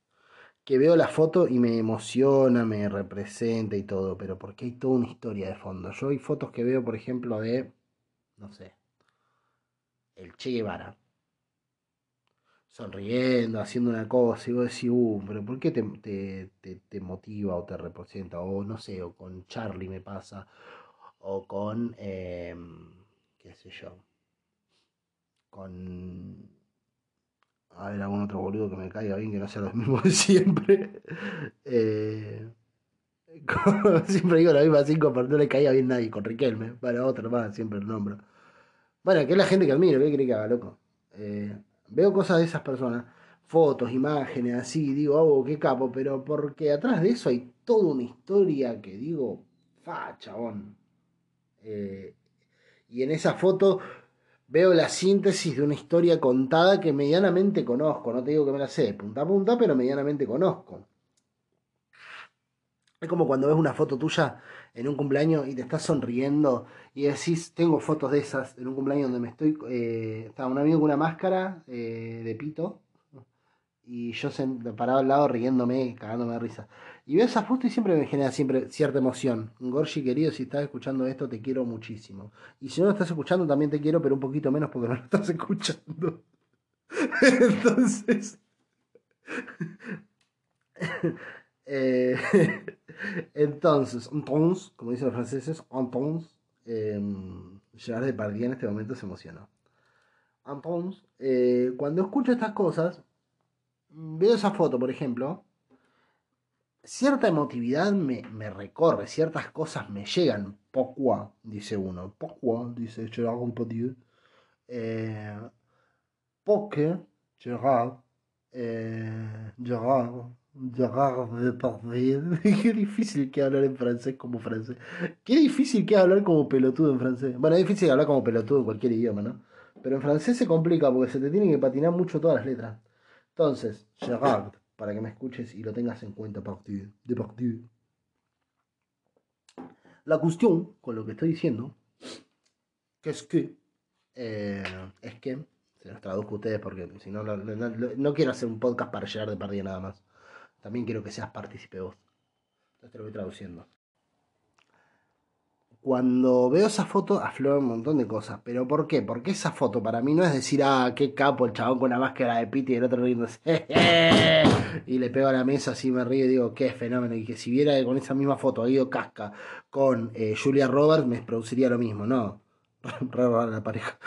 que veo la foto y me emociona, me representa y todo, pero porque hay toda una historia de fondo. Yo hay fotos que veo, por ejemplo, de no sé, el Che Guevara, sonriendo, haciendo una cosa, y vos decís, uh, pero ¿por qué te, te, motiva o te representa? O no sé, o con Charlie me pasa, o con, em, qué sé yo, con a ver, algún otro boludo que me caiga bien, que no sea lo mismo de (laughs) siempre. Eh, (laughs) siempre digo la misma cinco, pero no le caía bien nadie, con Riquelme, para otro más, siempre el nombro. Bueno, que es la gente que admiro, ¿qué cree que haga, loco? Eh, veo cosas de esas personas, fotos, imágenes, así, digo, oh, qué capo, pero porque atrás de eso hay toda una historia que digo, fa, chabón. Eh, y en esa foto veo la síntesis de una historia contada que medianamente conozco, no te digo que me la sé punta a punta, pero medianamente conozco. Es como cuando ves una foto tuya en un cumpleaños y te estás sonriendo y decís, tengo fotos de esas en un cumpleaños donde me estoy, eh, estaba un amigo con una máscara eh, de pito y yo parado al lado riéndome, cagándome de risa. Y veo esa foto y siempre me genera siempre cierta emoción. Gorgi querido, si estás escuchando esto, te quiero muchísimo. Y si no lo estás escuchando, también te quiero, pero un poquito menos porque no lo estás escuchando. (laughs) Entonces... (laughs) Eh, (laughs) entonces, entonces, como dicen los franceses, entonces, eh, Gerard Depardieu en este momento se emocionó. Entonces, eh, cuando escucho estas cosas, veo esa foto, por ejemplo, cierta emotividad me, recorre, ciertas cosas me llegan. Pourquoi, dice uno. Pourquoi, dice Gerard Depardieu. Eh, Poker, Gerard, eh, Gerard. (laughs) Qué difícil que hablar en francés como francés. Qué difícil que hablar como pelotudo en francés. Bueno, es difícil hablar como pelotudo en cualquier idioma, ¿no? Pero en francés se complica porque se te tienen que patinar mucho todas las letras. Entonces, Gerard, para que me escuches y lo tengas en cuenta, Depardieu. Depardieu. La cuestión con lo que estoy diciendo, que es que, eh, es que, se los traduzco a ustedes porque si no, no, no, no quiero hacer un podcast para llegar de partida nada más. También quiero que seas partícipe vos. Entonces te lo voy traduciendo. Cuando veo esa foto aflora un montón de cosas. ¿Pero por qué? Porque esa foto para mí no es decir, ah, qué capo el chabón con la máscara de Piti y el otro riéndose. (laughs) y le pego a la mesa así me río y digo, qué fenómeno. Y que si viera con esa misma foto Guido Casca con eh, Julia Roberts, me produciría lo mismo. No, (laughs) rara la pareja.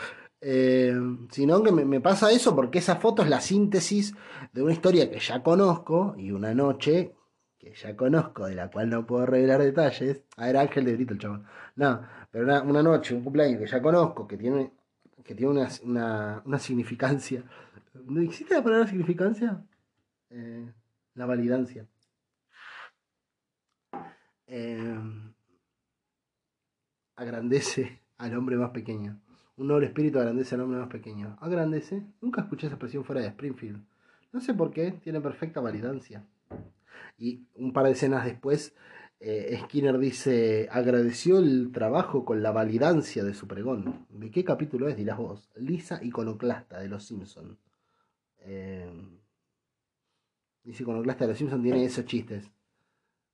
Eh, sino que me, pasa eso porque esa foto es la síntesis de una historia que ya conozco y una noche que ya conozco, de la cual no puedo revelar detalles. A ver, Ángel de Brito, el chabón. No, pero una, una, noche, un cumpleaños que ya conozco, que tiene, que tiene una, una, una significancia. ¿No existe la palabra significancia? Eh, la validancia. Eh, agrandece al hombre más pequeño. Un noble espíritu agrandece al hombre más pequeño. Agrandece. Nunca escuché esa expresión fuera de Springfield. No sé por qué, tiene perfecta validancia. Y un par de escenas después, eh, Skinner dice, agradeció el trabajo con la validancia de su pregón. ¿De qué capítulo es? Dirás vos. Lisa Iconoclasta de Los Simpson. Eh, Iconoclasta de Los Simpson tiene esos chistes.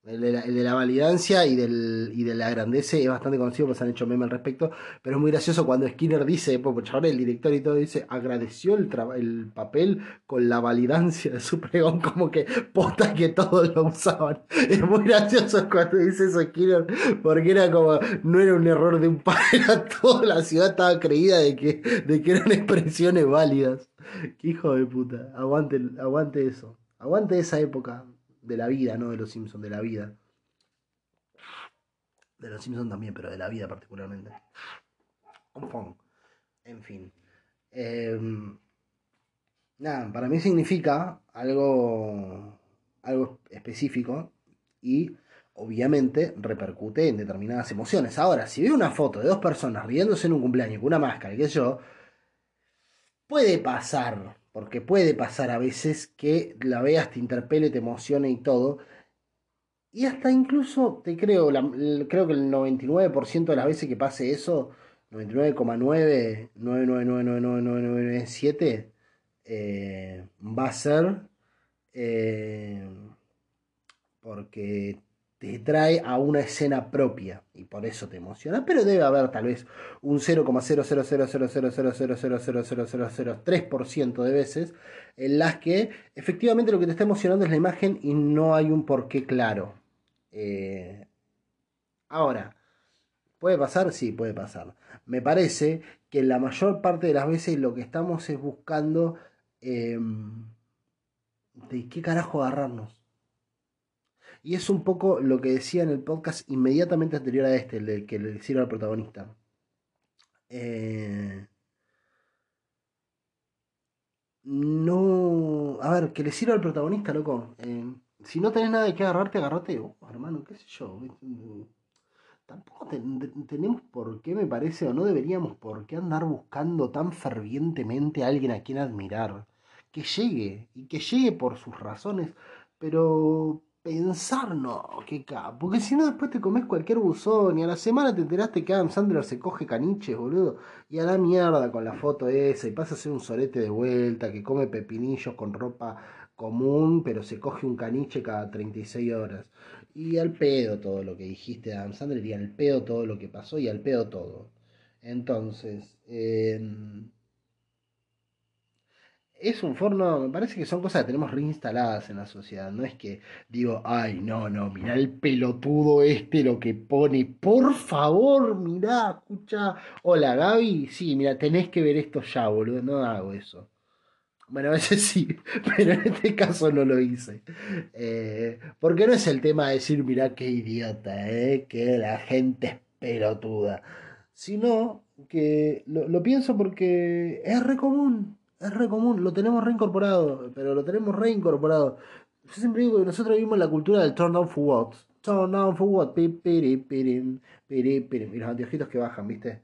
El de, la, validancia y, del, y de la grandeza es bastante conocido, pues han hecho meme al respecto. Pero es muy gracioso cuando Skinner dice, pues ahora el director y todo dice, agradeció el, el papel con la validancia de su pregón, (laughs) como que posta que todos lo usaban. (laughs) Es muy gracioso cuando dice eso Skinner, porque era como, no era un error de un (laughs) par, era toda la ciudad estaba creída de que, de que eran expresiones válidas. Qué hijo de puta, aguante, aguante eso, aguante esa época de la vida, no de los Simpsons, de la vida. De los Simpsons también, pero de la vida particularmente. En fin. Eh, nada, para mí significa algo, algo específico y obviamente repercute en determinadas emociones. Ahora, si veo una foto de dos personas riéndose en un cumpleaños con una máscara, sé yo, puede pasar porque puede pasar a veces que la veas, te interpele, te emocione y todo. Y hasta incluso, te creo, creo que el 99% de las veces que pase eso, 99,9999997, eh, va a ser eh, porque te trae a una escena propia y por eso te emociona, pero debe haber tal vez un 0,00000000003% de veces en las que efectivamente lo que te está emocionando es la imagen y no hay un porqué claro. Eh, ahora, ¿puede pasar? Sí, puede pasar. Me parece que la mayor parte de las veces lo que estamos es buscando eh, de qué carajo agarrarnos. Y es un poco lo que decía en el podcast inmediatamente anterior a este, el que le hicieron al protagonista. Eh... No. A ver, que le sirva al protagonista, loco. Eh, si no tenés nada de qué agarrarte, agarrate, hermano, qué sé yo. Tampoco tenemos por qué, me parece, o no deberíamos por qué andar buscando tan fervientemente a alguien a quien admirar. Que llegue, y que llegue por sus razones, pero pensar, no, qué capo. Porque si no, después te comes cualquier buzón y a la semana te enteraste que Adam Sandler se coge caniches, boludo. Y a la mierda con la foto esa y pasa a ser un sorete de vuelta que come pepinillos con ropa común, pero se coge un caniche cada 36 horas. Y al pedo todo lo que dijiste de Adam Sandler y al pedo todo lo que pasó y al pedo todo. Entonces, eh, es un forno, me parece que son cosas que tenemos reinstaladas en la sociedad. No es que digo, ay, no, no, mirá el pelotudo este lo que pone. Por favor, mirá, escucha. Hola Gaby, sí, mira, tenés que ver esto ya, boludo. No hago eso. Bueno, a veces sí, (laughs) pero en este caso no lo hice. Eh, porque no es el tema de decir, mirá qué idiota, eh, que la gente es pelotuda. Sino que lo, lo pienso porque es re común Es re común, lo tenemos reincorporado, pero lo tenemos reincorporado. Yo siempre digo que nosotros vivimos la cultura del turn down for what. Turn down for what. Y los anteojitos que bajan, ¿viste?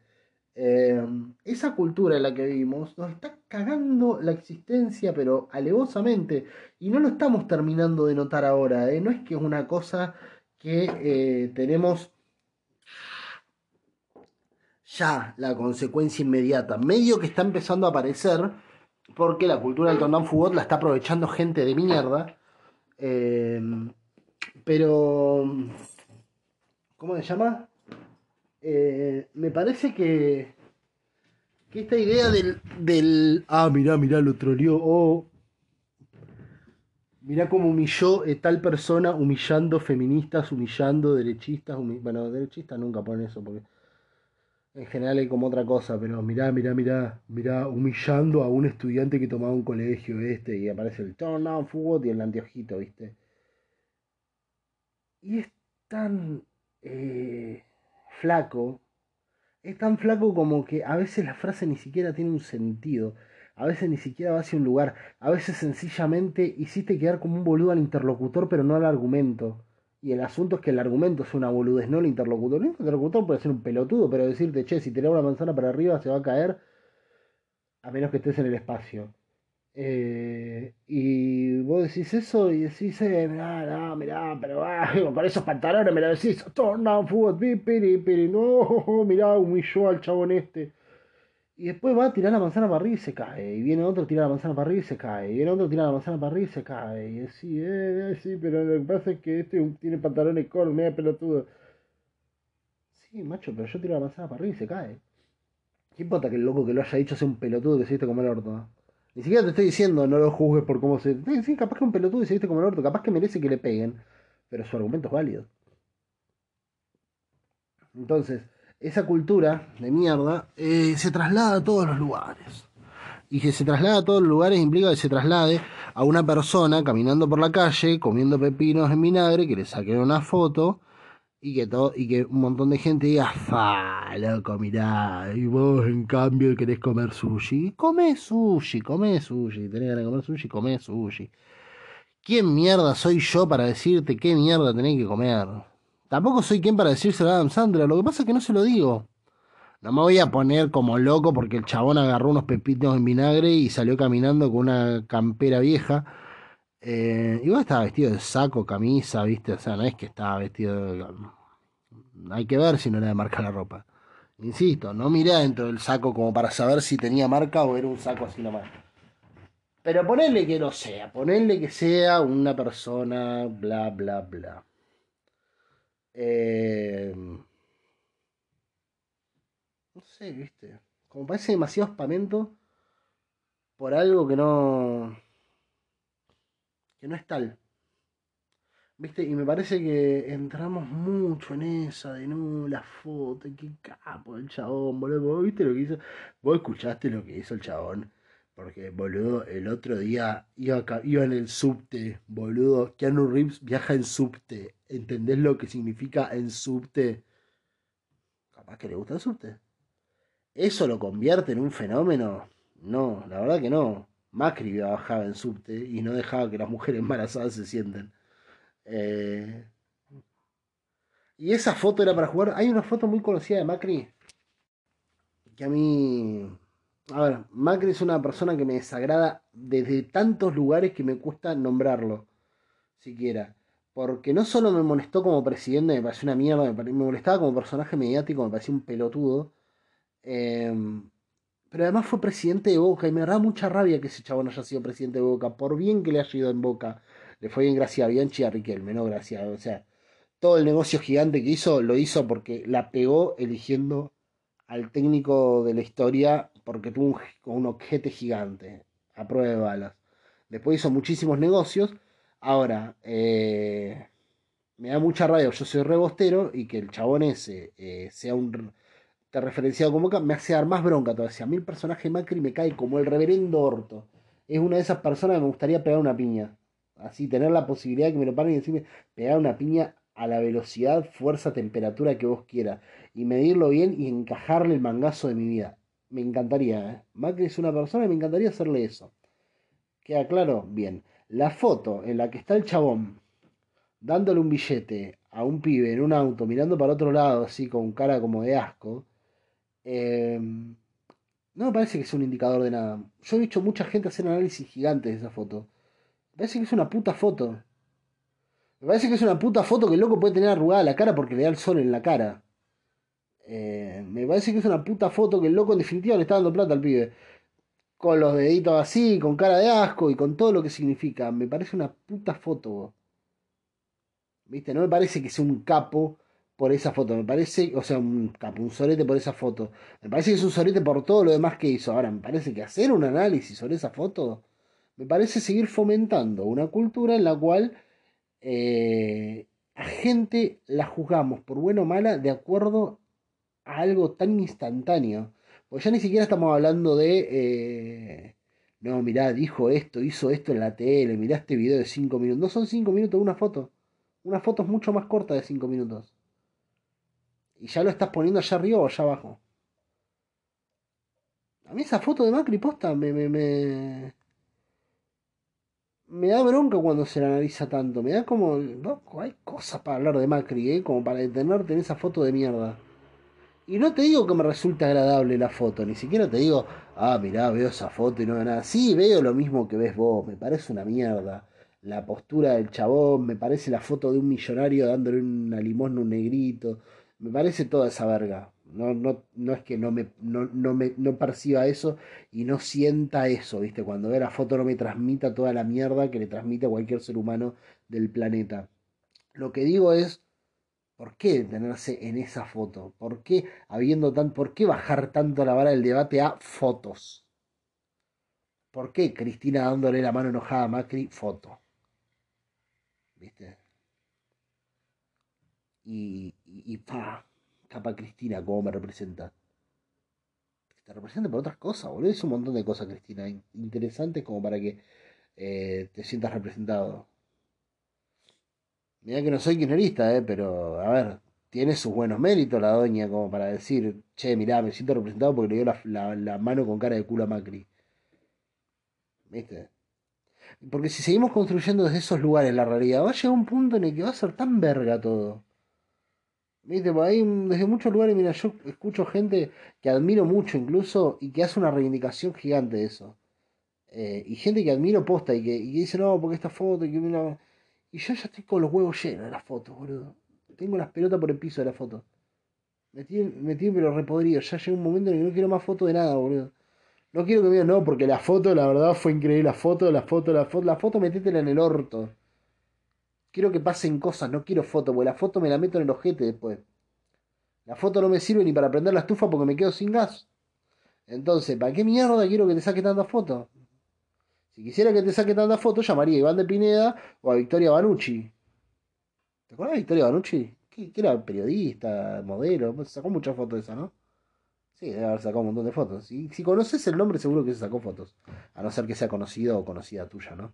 Eh, esa cultura en la que vivimos nos está cagando la existencia, pero alevosamente. Y no lo estamos terminando de notar ahora. ¿eh? No es que es una cosa que eh, tenemos ya la consecuencia inmediata. Medio que está empezando a aparecer porque la cultura del Tondán Fugot la está aprovechando gente de mierda. pero. ¿Cómo se llama? Eh, me parece que, que esta idea del, del ah, mirá, mirá, lo troleó, oh, mirá cómo humilló eh, tal persona humillando feministas, humillando derechistas, bueno, derechistas nunca ponen eso porque en general hay como otra cosa, pero mirá, mirá, mirá, mirá, humillando a un estudiante que tomaba un colegio este y aparece el turn down foot y el anteojito, ¿viste? Y es tan... Eh, flaco, es tan flaco como que a veces la frase ni siquiera tiene un sentido, a veces ni siquiera va hacia un lugar, a veces sencillamente hiciste quedar como un boludo al interlocutor pero no al argumento. Y el asunto es que el argumento es una boludez, no el interlocutor. El interlocutor puede ser un pelotudo, pero decirte, che, si te una manzana para arriba se va a caer, a menos que estés en el espacio. Eh, y vos decís eso y decís, eh, mirá, mirá, pero ah, (laughs) con esos pantalones me lo decís, torna fútbol, piri, piri, no, (laughs) mirá, humilló al chabón este. Y después va a tirar la manzana para arriba y se cae. Y viene otro, tira la manzana para arriba y se cae. Y viene otro, tira la manzana para arriba y se cae. Y así, eh, eh, sí, pero lo que pasa es que este tiene pantalones cortos, media pelotudo. Sí, macho, pero yo tiro la manzana para arriba y se cae. ¿Qué importa que el loco que lo haya dicho sea un pelotudo que se viste como el orto? Ni siquiera te estoy diciendo, no lo juzgues por cómo se. Sí, capaz que un pelotudo y se viste como el orto, capaz que merece que le peguen, pero su argumento es válido. Entonces, esa cultura de mierda eh, se traslada a todos los lugares. Y que se traslada a todos los lugares implica que se traslade a una persona caminando por la calle, comiendo pepinos en vinagre, que le saquen una foto y que todo y que un montón de gente diga fa loco mirá y vos en cambio querés comer sushi come sushi come sushi tenés ganas de comer sushi come sushi. Quién mierda soy yo para decirte qué mierda tenés que comer tampoco soy quien para decírselo a Adam Sandler lo que pasa es que no se lo digo no me voy a poner como loco porque el chabón agarró unos pepitos en vinagre y salió caminando con una campera vieja eh, igual estaba vestido de saco, camisa, ¿viste? O sea, no es que estaba vestido de... Hay que ver si no de marca la ropa. Insisto, no miré dentro del saco como para saber si tenía marca o era un saco así nomás. Pero ponerle que no sea, ponerle que sea una persona, bla, bla, bla. Eh, no sé, viste. Como parece demasiado espamento por algo que no que no es tal. ¿Viste? Y me parece que entramos mucho en esa de no, la foto, qué capo el chabón, boludo. ¿Viste lo que hizo? Vos escuchaste lo que hizo el chabón. Porque, boludo, el otro día iba, iba en el subte, boludo. Keanu Reeves viaja en subte. ¿Entendés lo que significa en subte? Capaz que le gusta el subte. ¿Eso lo convierte en un fenómeno? No, la verdad que no. Macri bajaba en subte y no dejaba que las mujeres (laughs) embarazadas se sienten. Eh, y esa foto era para jugar. Hay una foto muy conocida de Macri que a mí. A ver, Macri es una persona que me desagrada desde tantos lugares que me cuesta nombrarlo, siquiera. Porque no solo me molestó como presidente, me pareció una mierda, me, molestaba como personaje mediático, me parecía un pelotudo. Eh, pero además fue presidente de Boca y me da mucha rabia que ese chabón haya sido presidente de Boca, por bien que le haya ido en Boca. Le fue bien gracias a Bianchi y a Riquelme, no gracias. O sea, todo el negocio gigante que hizo lo hizo porque la pegó eligiendo al técnico de la historia porque tuvo un, un objeto gigante a prueba de balas. Después hizo muchísimos negocios. Ahora, eh, me da mucha rabia, yo soy rebostero y que el chabón ese eh, sea un referenciado como acá, me hace dar más bronca todavía. A mí el personaje Macri me cae como el reverendo orto. Es una de esas personas que me gustaría pegar una piña. Así, tener la posibilidad de que me lo paren y decirme, pegar una piña a la velocidad, fuerza, temperatura que vos quieras. Y medirlo bien y encajarle el mangazo de mi vida. Me encantaría, ¿eh? Macri es una persona y me encantaría hacerle eso. Queda claro, bien. La foto en la que está el chabón dándole un billete a un pibe en un auto mirando para otro lado, así con cara como de asco, eh, no me parece que sea un indicador de nada. Yo he visto mucha gente hacer análisis gigantes de esa foto. Me parece que es una puta foto. Me parece que es una puta foto que el loco puede tener arrugada la cara porque le da el sol en la cara. Eh, me parece que es una puta foto que el loco en definitiva le está dando plata al pibe. Con los deditos así, con cara de asco y con todo lo que significa. Me parece una puta foto. ¿Viste? No me parece que sea un capo por esa foto. Me parece, o sea, un capo, un sorete por esa foto. Me parece que es un sorete por todo lo demás que hizo. Ahora, me parece que hacer un análisis sobre esa foto, me parece seguir fomentando una cultura en la cual eh, a gente la juzgamos por buena o mala de acuerdo a algo tan instantáneo. Pues ya ni siquiera estamos hablando de... Eh, no, mirá, dijo esto, hizo esto en la tele, mirá este video de 5 minutos. No son 5 minutos una foto. Una foto es mucho más corta de 5 minutos. Y ya lo estás poniendo allá arriba o allá abajo. A mí esa foto de Macri posta me, me, me, me da bronca cuando se la analiza tanto. Me da como. Loco, hay cosas para hablar de Macri, ¿eh? Como para detenerte en esa foto de mierda. Y no te digo que me resulta agradable la foto, ni siquiera te digo, ah, mirá, veo esa foto y no veo nada. Sí, veo lo mismo que ves vos, me parece una mierda. La postura del chabón, me parece la foto de un millonario dándole una limosna a un negrito, me parece toda esa verga. No, no, no es que no me, no, no me no perciba eso y no sienta eso, ¿viste? Cuando ve la foto no me transmita toda la mierda que le transmite a cualquier ser humano del planeta. Lo que digo es, ¿por qué detenerse en esa foto? ¿Por qué habiendo tan, por qué bajar tanto la vara del debate a fotos? ¿Por qué Cristina dándole la mano enojada a Macri, foto? ¿Viste? Y, y, y pa, capa Cristina, cómo me representa. Te representa por otras cosas, boludo. Es un montón de cosas, Cristina, interesantes como para que eh, te sientas representado. Mira que no soy kirchnerista, eh, pero a ver, tiene sus buenos méritos la doña como para decir, che, mirá, me siento representado porque le dio la, la, la mano con cara de culo a Macri. ¿Viste? Porque si seguimos construyendo desde esos lugares la realidad, va a llegar un punto en el que va a ser tan verga todo. ¿Viste? Por ahí, desde muchos lugares, mira, yo escucho gente que admiro mucho incluso y que hace una reivindicación gigante de eso. Eh, y gente que admiro posta y que, y que dice, no, porque esta foto y que. Y yo ya estoy con los huevos llenos de las fotos, boludo. Tengo las pelotas por el piso de la foto. Me tienen, me tienen pero repodrido. Ya llega un momento en el que no quiero más fotos de nada, boludo. No quiero que me digan, no, porque la foto, la verdad, fue increíble. La foto, la foto, la foto. La foto, metétela en el orto. Quiero que pasen cosas, no quiero foto, porque la foto me la meto en el ojete después. La foto no me sirve ni para prender la estufa porque me quedo sin gas. Entonces, ¿para qué mierda quiero que te saque tanta foto? Si quisiera que te saque tanta foto, llamaría a Iván de Pineda o a Victoria Banucci. ¿Te acuerdas de Victoria Banucci? Que, era periodista, modelo, sacó muchas fotos esa, ¿no? Sí, debe haber sacado un montón de fotos. Y si conoces el nombre, seguro que se sacó fotos. A no ser que sea conocido o conocida tuya, ¿no?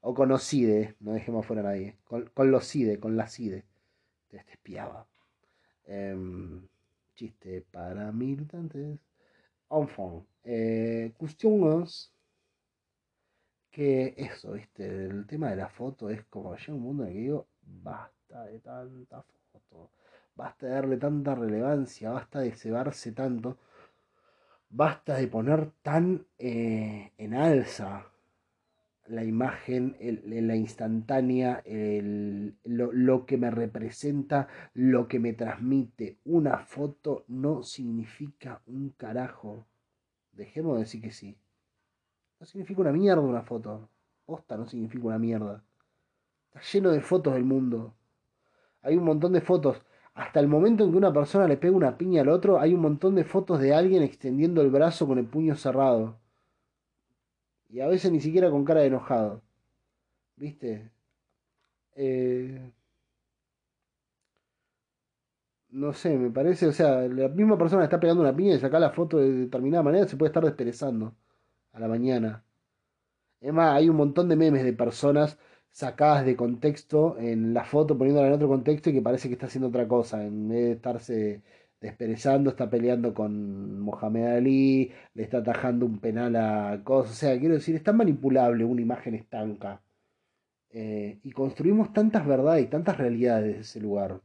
O conocide, no dejemos fuera a nadie. Con, con los CIDE, con la CIDE. Te, te espiaba. Em, chiste para militantes. Enfant. Eh, cuestiones que eso, ¿viste? El tema de la foto es como llega un mundo en el que digo, basta de tanta foto, basta de darle tanta relevancia, basta de cebarse tanto, basta de poner tan eh, en alza la imagen, el, la instantánea, el, lo, lo, que me representa, lo que me transmite. Una foto no significa un carajo. Dejemos de decir que sí. No significa una mierda una foto. Posta no significa una mierda. Está lleno de fotos del mundo. Hay un montón de fotos. Hasta el momento en que una persona le pega una piña al otro, hay un montón de fotos de alguien extendiendo el brazo con el puño cerrado. Y a veces ni siquiera con cara de enojado. ¿Viste? Eh, no sé, me parece, o sea, la misma persona está pegando una piña y saca la foto de determinada manera, se puede estar desperezando a la mañana. Es más, hay un montón de memes de personas sacadas de contexto en la foto, poniéndola en otro contexto y que parece que está haciendo otra cosa, en vez de estarse desperezando, está peleando con Mohamed Ali, le está atajando un penal a cosas. O sea, quiero decir, es tan manipulable una imagen estanca. Eh, y construimos tantas verdades y tantas realidades de ese lugar.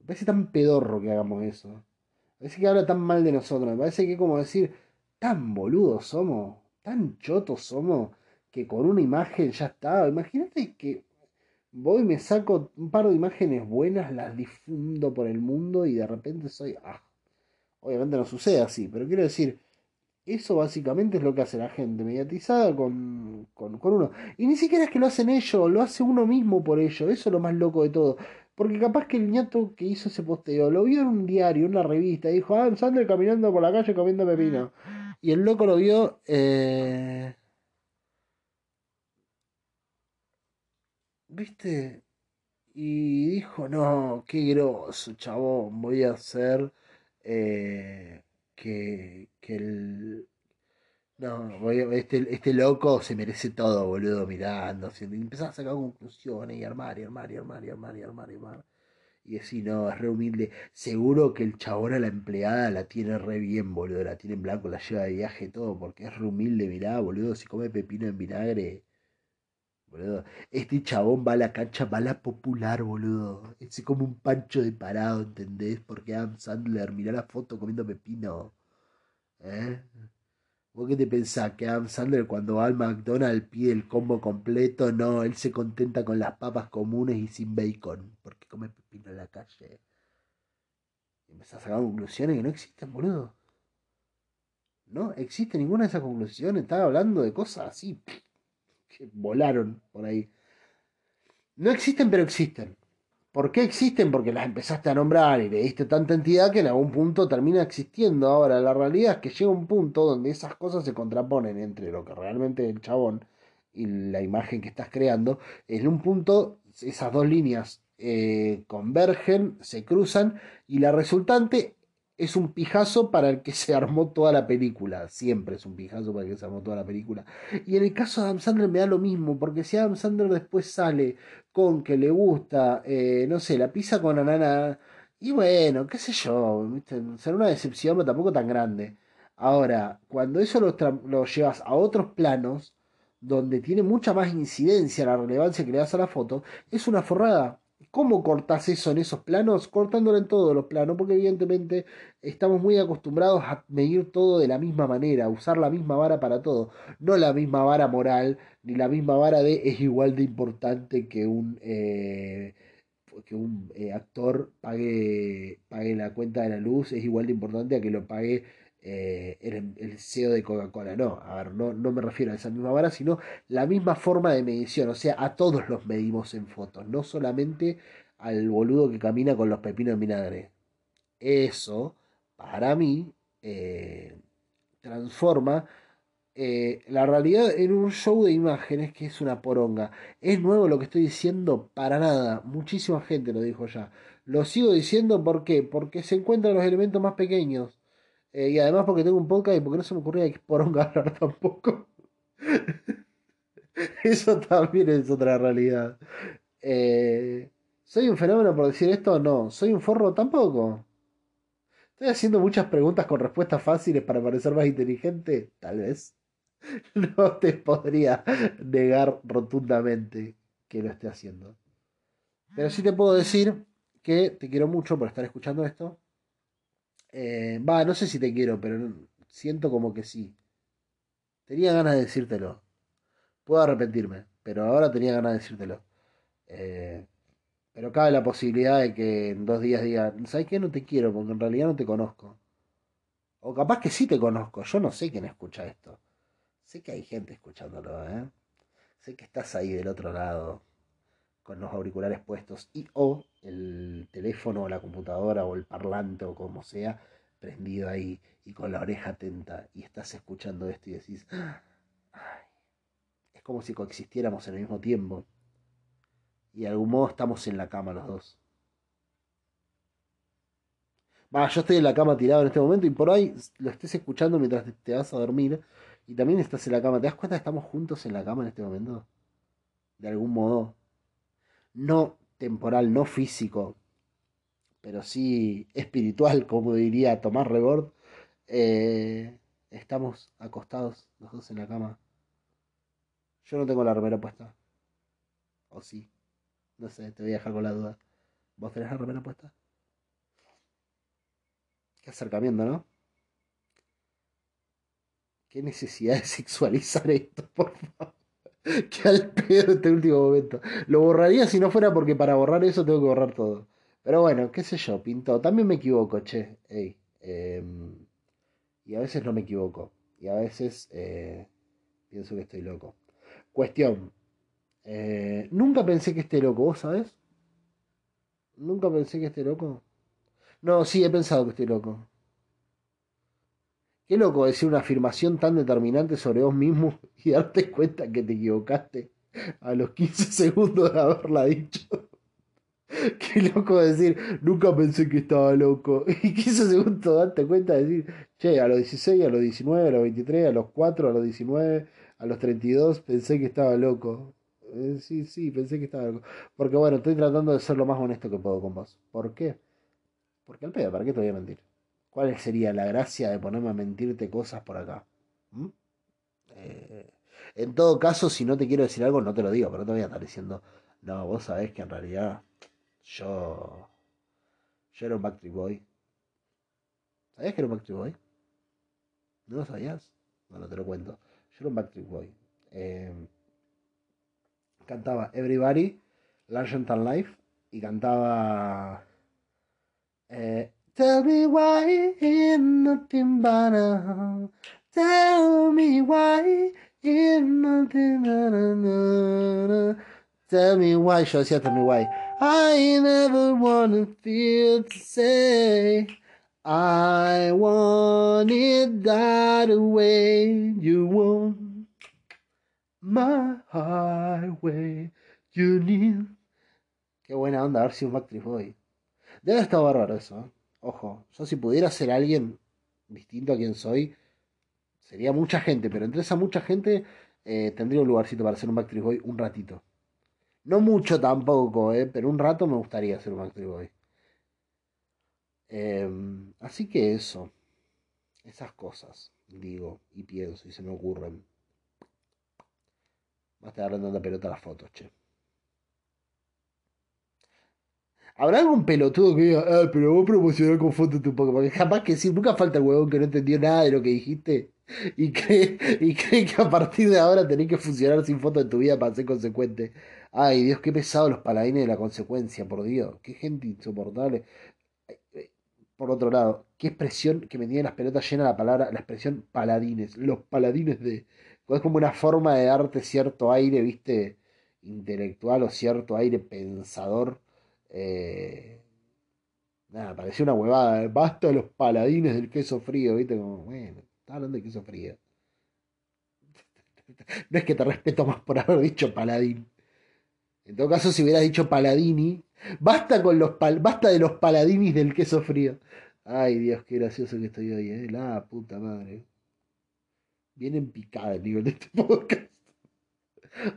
Me parece tan pedorro que hagamos eso. Me parece que habla tan mal de nosotros. Me parece que es como decir, tan boludos somos, tan chotos somos, que con una imagen ya está. Imagínate que voy, me saco un par de imágenes buenas, las difundo por el mundo y de repente soy... Ah, obviamente no sucede así, pero quiero decir, eso básicamente es lo que hace la gente mediatizada con, con, con, uno. Y ni siquiera es que lo hacen ellos, lo hace uno mismo por ello. Eso es lo más loco de todo. Porque capaz que el ñato que hizo ese posteo lo vio en un diario, en una revista, y dijo, ah, Sander caminando por la calle comiendo pepino. Y el loco lo vio... Eh... ¿Viste? Y dijo, no, qué groso, chabón, voy a hacer eh, que, que el... No, voy este, este loco se merece todo, boludo, mirando. Y empezar a sacar conclusiones y armar, y armar, y armar, y armar, y armar, y armar. Y decir, no, es re humilde. Seguro que el chabón a la empleada la tiene re bien, boludo. La tiene en blanco, la lleva de viaje, todo, porque es re humilde, mirá, boludo. Si come pepino en vinagre, Boludo. Este chabón va a la cancha, va a la popular, boludo. Es como un pancho de parado, ¿entendés? Porque Adam Sandler, mirá la foto comiendo pepino. ¿Eh? ¿Vos qué te pensás? Que Adam Sandler cuando va al McDonald's pide el combo completo? No, él se contenta con las papas comunes y sin bacon. Porque come pepino en la calle. Y empezás a sacar conclusiones que no existen, boludo. No existe ninguna de esas conclusiones. Estaba hablando de cosas así que volaron por ahí. No existen, pero existen. ¿Por qué existen? Porque las empezaste a nombrar y le diste tanta entidad que en algún punto termina existiendo. Ahora, la realidad es que llega un punto donde esas cosas se contraponen entre lo que realmente es el chabón y la imagen que estás creando. En un punto, esas dos líneas eh, convergen, se cruzan y la resultante es un pijazo para el que (laughs) se armó toda la película. Siempre es un pijazo para el que se armó toda la película. Y en el caso de Adam Sandler me da lo mismo, porque si Adam Sandler después sale con que le gusta, eh, no sé, la pizza con anana, y bueno, qué sé yo, será una decepción, pero tampoco tan grande. Ahora, cuando eso lo, lo llevas a otros planos, donde tiene mucha más incidencia la relevancia que le das a la foto, es una forrada. ¿Cómo cortas eso en esos planos? Cortándolo en todos los planos, porque evidentemente estamos muy acostumbrados a medir todo de la misma manera, a usar la misma vara para todo, no la misma vara moral, ni la misma vara de es igual de importante que un, eh, que un eh, actor pague, pague la cuenta de la luz, es igual de importante a que lo pague eh, el, CEO de Coca-Cola. No, a ver, no, no, me refiero a esa misma vara, sino la misma forma de medición. O sea, a todos los medimos en fotos, no solamente al boludo que camina con los pepinos en vinagre. Eso, para mí, eh, transforma eh, la realidad en un show de imágenes que es una poronga. ¿Es nuevo lo que estoy diciendo? Para nada. Muchísima gente lo dijo ya. Lo sigo diciendo ¿por qué? porque se encuentran los elementos más pequeños. Eh, y además porque tengo un podcast y porque no se me ocurría que poronga (laughs) hablar tampoco. Eso también es otra realidad. Eh, ¿Soy un fenómeno por decir esto? No. ¿Soy un forro? Tampoco. ¿Estoy haciendo muchas preguntas con respuestas fáciles para parecer más inteligente? Tal vez. (laughs) No te podría negar rotundamente que lo esté haciendo. Pero sí te puedo decir que te quiero mucho por estar escuchando esto. Eh, va, no sé si te quiero, pero siento como que sí. Tenía ganas de decírtelo. Puedo arrepentirme, pero ahora tenía ganas de decírtelo. Eh, pero cabe la posibilidad de que en dos días diga, ¿sabes qué? No te quiero porque en realidad no te conozco. O capaz que sí te conozco, yo no sé quién escucha esto. Sé que hay gente escuchándolo, ¿eh? Sé que estás ahí del otro lado con los auriculares puestos y o el teléfono o la computadora o el parlante o como sea prendido ahí y con la oreja atenta y estás escuchando esto y decís, es como si coexistiéramos en el mismo tiempo y de algún modo estamos en la cama los dos. Va, yo estoy en la cama tirado en este momento y por ahí lo estés escuchando mientras te vas a dormir y también estás en la cama. ¿Te das cuenta que estamos juntos en la cama en este momento? De algún modo no temporal, no físico, pero sí espiritual, (laughs) como diría Tomás Rebord. Eh, estamos acostados los dos en la cama. Yo no tengo la remera puesta. ¿O sí? No sé, te voy a dejar con la duda. ¿Vos tenés la remera puesta? Qué acercamiento, ¿no? Qué necesidad de sexualizar esto, (laughs) por favor. (laughs) Qué al pedo este último momento. Lo borraría si no fuera porque para borrar eso tengo que borrar todo. Pero bueno, qué sé yo, pintó. También me equivoco, che. Em, y a veces no me equivoco. Y a veces eh, pienso que estoy loco. Cuestión. Eh, nunca pensé que esté loco, ¿vos sabés? Nunca pensé que esté loco. No, sí, he pensado que estoy loco. Qué loco decir una afirmación tan determinante sobre vos mismo y darte cuenta que te equivocaste a los 15 segundos de haberla dicho. (laughs) Qué loco decir, nunca pensé que estaba loco. (laughs) Y 15 segundos darte cuenta de decir, che, a los 16, a los 19, a los 23, a los 4, a los 19, a los 32, pensé que estaba loco. Eh, sí, sí, pensé que estaba loco. Porque bueno, estoy tratando de ser lo más honesto que puedo con vos. ¿Por qué? Porque al pedo, ¿para qué te voy a mentir? ¿Cuál sería la gracia de ponerme a mentirte cosas por acá? ¿Mm? Eh, en todo caso, si no te quiero decir algo, no te lo digo, pero no te voy a estar diciendo, no, vos sabés que en realidad yo. Yo era un Backstreet Boy. ¿Sabías que era un Backstreet Boy? ¿No lo sabías? Bueno, te lo cuento. Yo era un Backstreet Boy. Em, cantaba Everybody, Largent and Life y cantaba. Eh, Tell me why in nothing a, Tell me why in nothing a, Tell me why. Yo decía Tell me why. I never wanna feel to say I want it that way you want my highway you need Qué buena onda haber sido un Backstreet Boy. Debe estar bárbaro eso. ¿eh? Ojo, yo si pudiera ser alguien distinto a quien soy, sería mucha gente, pero entre esa mucha gente eh, tendría un lugarcito para ser un Backstreet Boy un ratito. No mucho tampoco, eh, pero un rato me gustaría ser un Backstreet Boy. Em, así que eso. Esas cosas, digo y pienso y se me ocurren. Va a estar dando la pelota las fotos, che. ¿Habrá algún pelotudo que diga, ah, pero vos promocionar con fotos tu poco? Porque jamás que sí, nunca falta el huevón que no entendió nada de lo que dijiste y cree, y que a partir de ahora tenés que funcionar sin fotos de tu vida para ser consecuente. Ay, Dios, qué pesado los paladines de la consecuencia, por Dios. Qué gente insoportable. Por otro lado, qué expresión que me tiene las pelotas llena la palabra, la expresión paladines. Los paladines de. Es como una forma de darte cierto aire, viste, intelectual o cierto aire pensador. Eh, nada, parecía una huevada. Basta de los paladines del queso frío, viste, como, bueno, está hablando de queso frío. (laughs) No es que te respeto más por haber dicho paladín. En todo caso, si hubieras dicho Paladini, basta con los basta de los Paladinis del queso frío. Ay, Dios, qué gracioso que estoy hoy, eh. La puta madre. Vienen picada el nivel de este (laughs) podcast.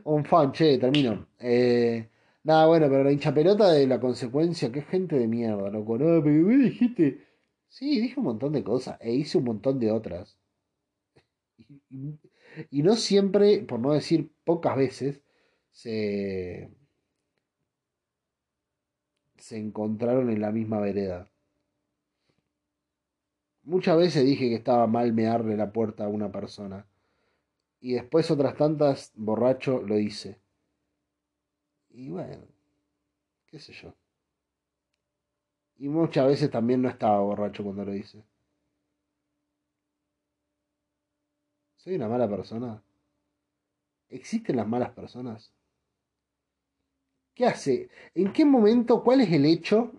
Un fan, che, termino. Eh, nada, bueno, pero la hincha pelota de la consecuencia, qué gente de mierda, loco. No, pero dijiste. Sí, dije un montón de cosas e hice un montón de otras. y no siempre, por no decir pocas veces, se, se encontraron en la misma vereda. Muchas veces dije que estaba mal mearle la puerta a una persona. Y después otras tantas, borracho, lo hice. Y bueno, qué sé yo. Y muchas veces también no estaba borracho cuando lo hice. ¿Soy una mala persona? ¿Existen las malas personas? ¿Qué hace? ¿En qué momento? ¿Cuál es el hecho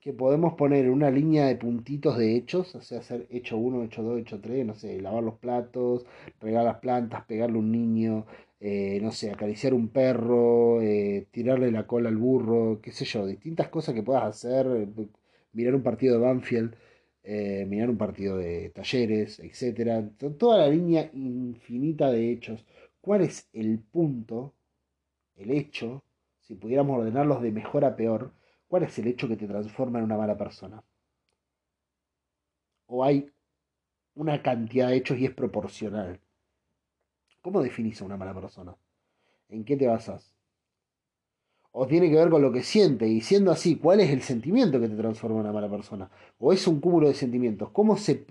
que podemos poner una línea de puntitos de hechos? O sea, hacer hecho 1, hecho 2, hecho 3, no sé, lavar los platos, regar las plantas, pegarle a un niño, eh, no sé, acariciar un perro, eh, tirarle la cola al burro, qué sé yo, distintas cosas que puedas hacer, eh, mirar un partido de Banfield, mirar un partido de talleres, etcétera, toda la línea infinita de hechos. ¿Cuál es el punto, el hecho si pudiéramos ordenarlos de mejor a peor, ¿Cuál es el hecho que te transforma en una mala persona? ¿O hay una cantidad de hechos y es proporcional? ¿Cómo definís a una mala persona? ¿En qué te basas? ¿O tiene que ver con lo que siente? Y siendo así, ¿cuál es el sentimiento que te transforma en una mala persona? ¿O es un cúmulo de sentimientos? ¿Cómo se,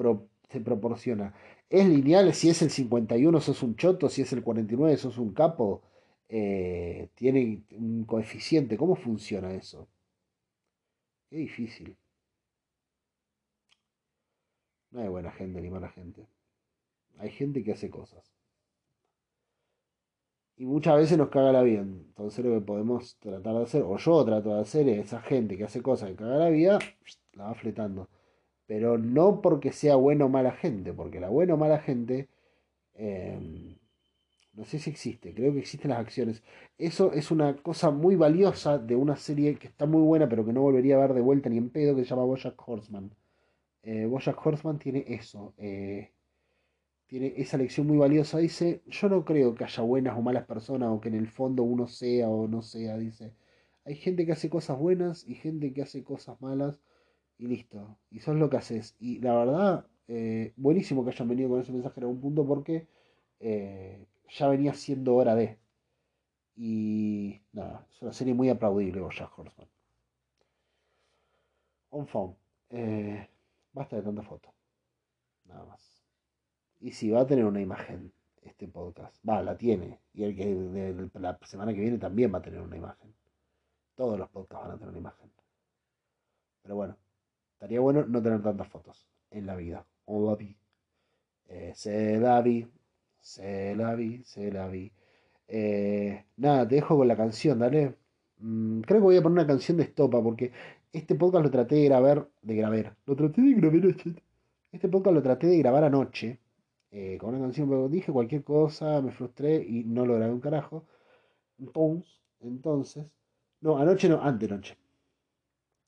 se proporciona? ¿Es lineal? Si es el 51 sos un choto, si es el 49 sos un capo. Eh, tiene un coeficiente. ¿Cómo funciona eso? Qué difícil. No hay buena gente ni mala gente. Hay gente que hace cosas. Y muchas veces nos caga la vida. Entonces lo que podemos tratar de hacer, o yo trato de hacer, es esa gente que hace cosas que caga la vida, la va fletando pero no porque sea buena o mala gente, porque la buena o mala gente, em, no sé si existe, creo que existen las acciones. Eso es una cosa muy valiosa de una serie que está muy buena, pero que no volvería a ver de vuelta ni en pedo, que se llama Bojack Horseman. Eh, Bojack Horseman tiene eso, eh, tiene esa lección muy valiosa. Dice, yo no creo que haya buenas o malas personas, o que en el fondo uno sea o no sea, dice. Hay gente que hace cosas buenas y gente que hace cosas malas y listo. Y eso es lo que haces. Y la verdad, eh, buenísimo que hayan venido con ese mensaje en algún punto porque eh, ya venía siendo hora de. Y nada, es una serie muy aplaudible, Jack Horseman. On phone. Eh, basta de tanta foto. Nada más. Y si va a tener una imagen este podcast. Va, la tiene. Y el que la semana que viene también va a tener una imagen. Todos los podcasts van a tener una imagen. Pero bueno, Estaría bueno no tener tantas fotos en la vida. O la vi. Eh, se la vi. Se la vi. Se la vi. Eh, nada, te dejo con la canción, dale. Mm, creo que voy a poner una canción de estopa porque este podcast lo traté de grabar. De grabar. Lo traté de grabar anoche. Este podcast lo traté de grabar anoche. Eh, con una canción, pero dije cualquier cosa, me frustré y no lo grabé un carajo. Entonces, entonces, no, anoche no, antenoche.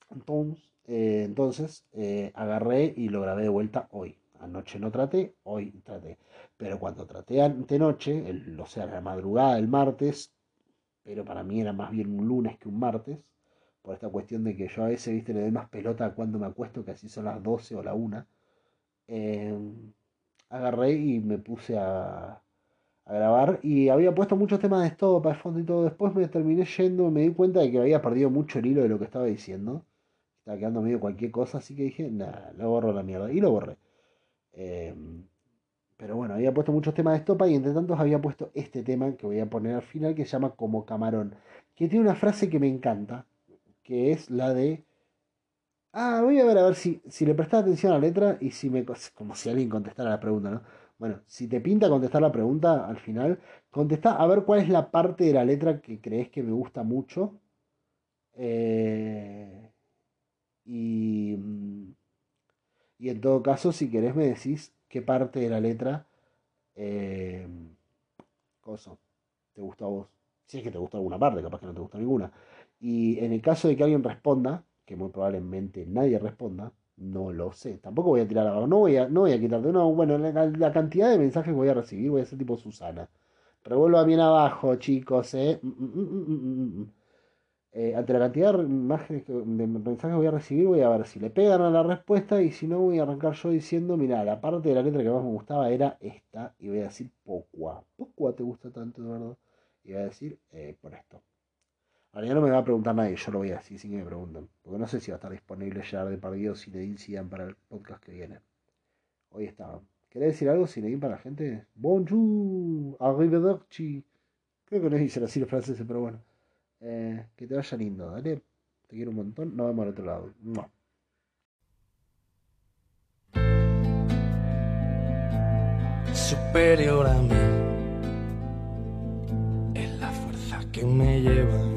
Entonces, eh, entonces eh, agarré y lo grabé de vuelta hoy. Anoche no traté, hoy traté. Pero cuando traté antenoche, o sea, la madrugada del martes, pero para mí era más bien un lunes que un martes, por esta cuestión de que yo a veces, viste, le doy más pelota cuando me acuesto, que así son las 12 o la 1. Em, agarré y me puse a, a grabar y había puesto muchos temas de estopa, de fondo y todo. Después me terminé yendo, me di cuenta de que había perdido mucho el hilo de lo que estaba diciendo estaba quedando medio cualquier cosa, así que dije, nada, lo borro la mierda. Y lo borré. Em, pero bueno, había puesto muchos temas de estopa y entre tantos había puesto este tema que voy a poner al final que se llama Como Camarón. Que tiene una frase que me encanta, que es la de... Ah, voy a ver a ver si, si le prestas atención a la letra y si me... Como si alguien contestara la pregunta, ¿no? Bueno, si te pinta contestar la pregunta al final, contesta a ver cuál es la parte de la letra que crees que me gusta mucho. Eh, y, y en todo caso, si querés me decís qué parte de la letra eh, cosa, te gusta a vos. Si es que te gusta alguna parte, capaz que no te gusta ninguna. Y en el caso de que alguien responda, que muy probablemente nadie responda, no lo sé. Tampoco voy a tirar abajo, no voy a, no voy a quitarte. No, bueno, la, cantidad de mensajes que voy a recibir voy a ser tipo Susana. Revuelvo bien abajo, chicos, eh. Mm, mm, eh, ante la cantidad de, imágenes de mensajes que voy a recibir, voy a ver si le pegan a la respuesta y si no, voy a arrancar yo diciendo, mira, la parte de la letra que más me gustaba era esta y voy a decir Pocua. Pocua te gusta tanto, Eduardo. Y voy a decir eh, por esto. Ahora ya no me va a preguntar nadie, yo lo voy a decir sin que me pregunten. Porque no sé si va a estar disponible ya de perdido Cinedin Sidan para el podcast que viene. Hoy estaba. ¿Querés decir algo, Cinedin, para la gente? Bonjour, arrivederci. Creo que no dice así los franceses, pero bueno. Eh, que te vaya lindo, dale. Te quiero un montón. Nos vemos al otro lado. Superior a mí es la fuerza que me lleva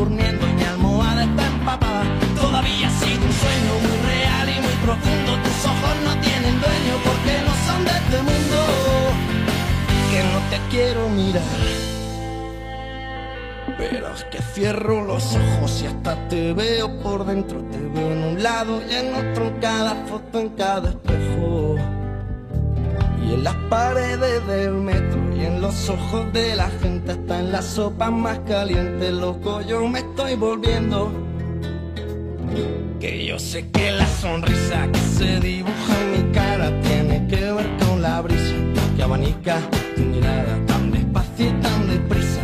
durmiendo y mi almohada está empapada. Todavía sigo un sueño muy real y muy profundo. Tus ojos no tienen dueño porque no son de este mundo. Que no te quiero mirar. Pero es que cierro los ojos y hasta te veo por dentro. Te veo en un lado y en otro, en cada foto, en cada espejo. Y en las paredes del metro los ojos de la gente, hasta en la sopa más caliente, loco, yo me estoy volviendo. Que yo sé que la sonrisa que se dibuja en mi cara tiene que ver con la brisa que abanica tu mirada tan despacio y tan deprisa,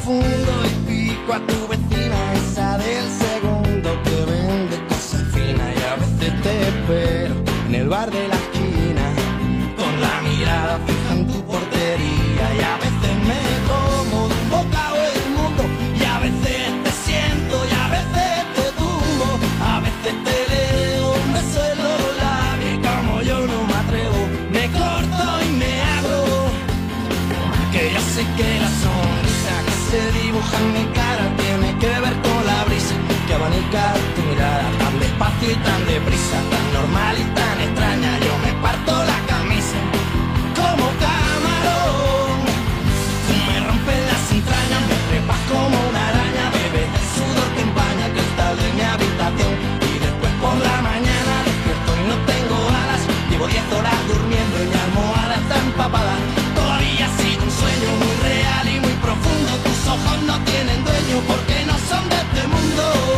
me confundo y pico a tu vecina, esa del segundo que vende cosas finas. Y a veces te espero en el bar de la en mi cara tiene que ver con la brisa. Que abanica tu mirada tan despacio y tan deprisa, tan normal y tan no tienen dueño porque no son de este mundo.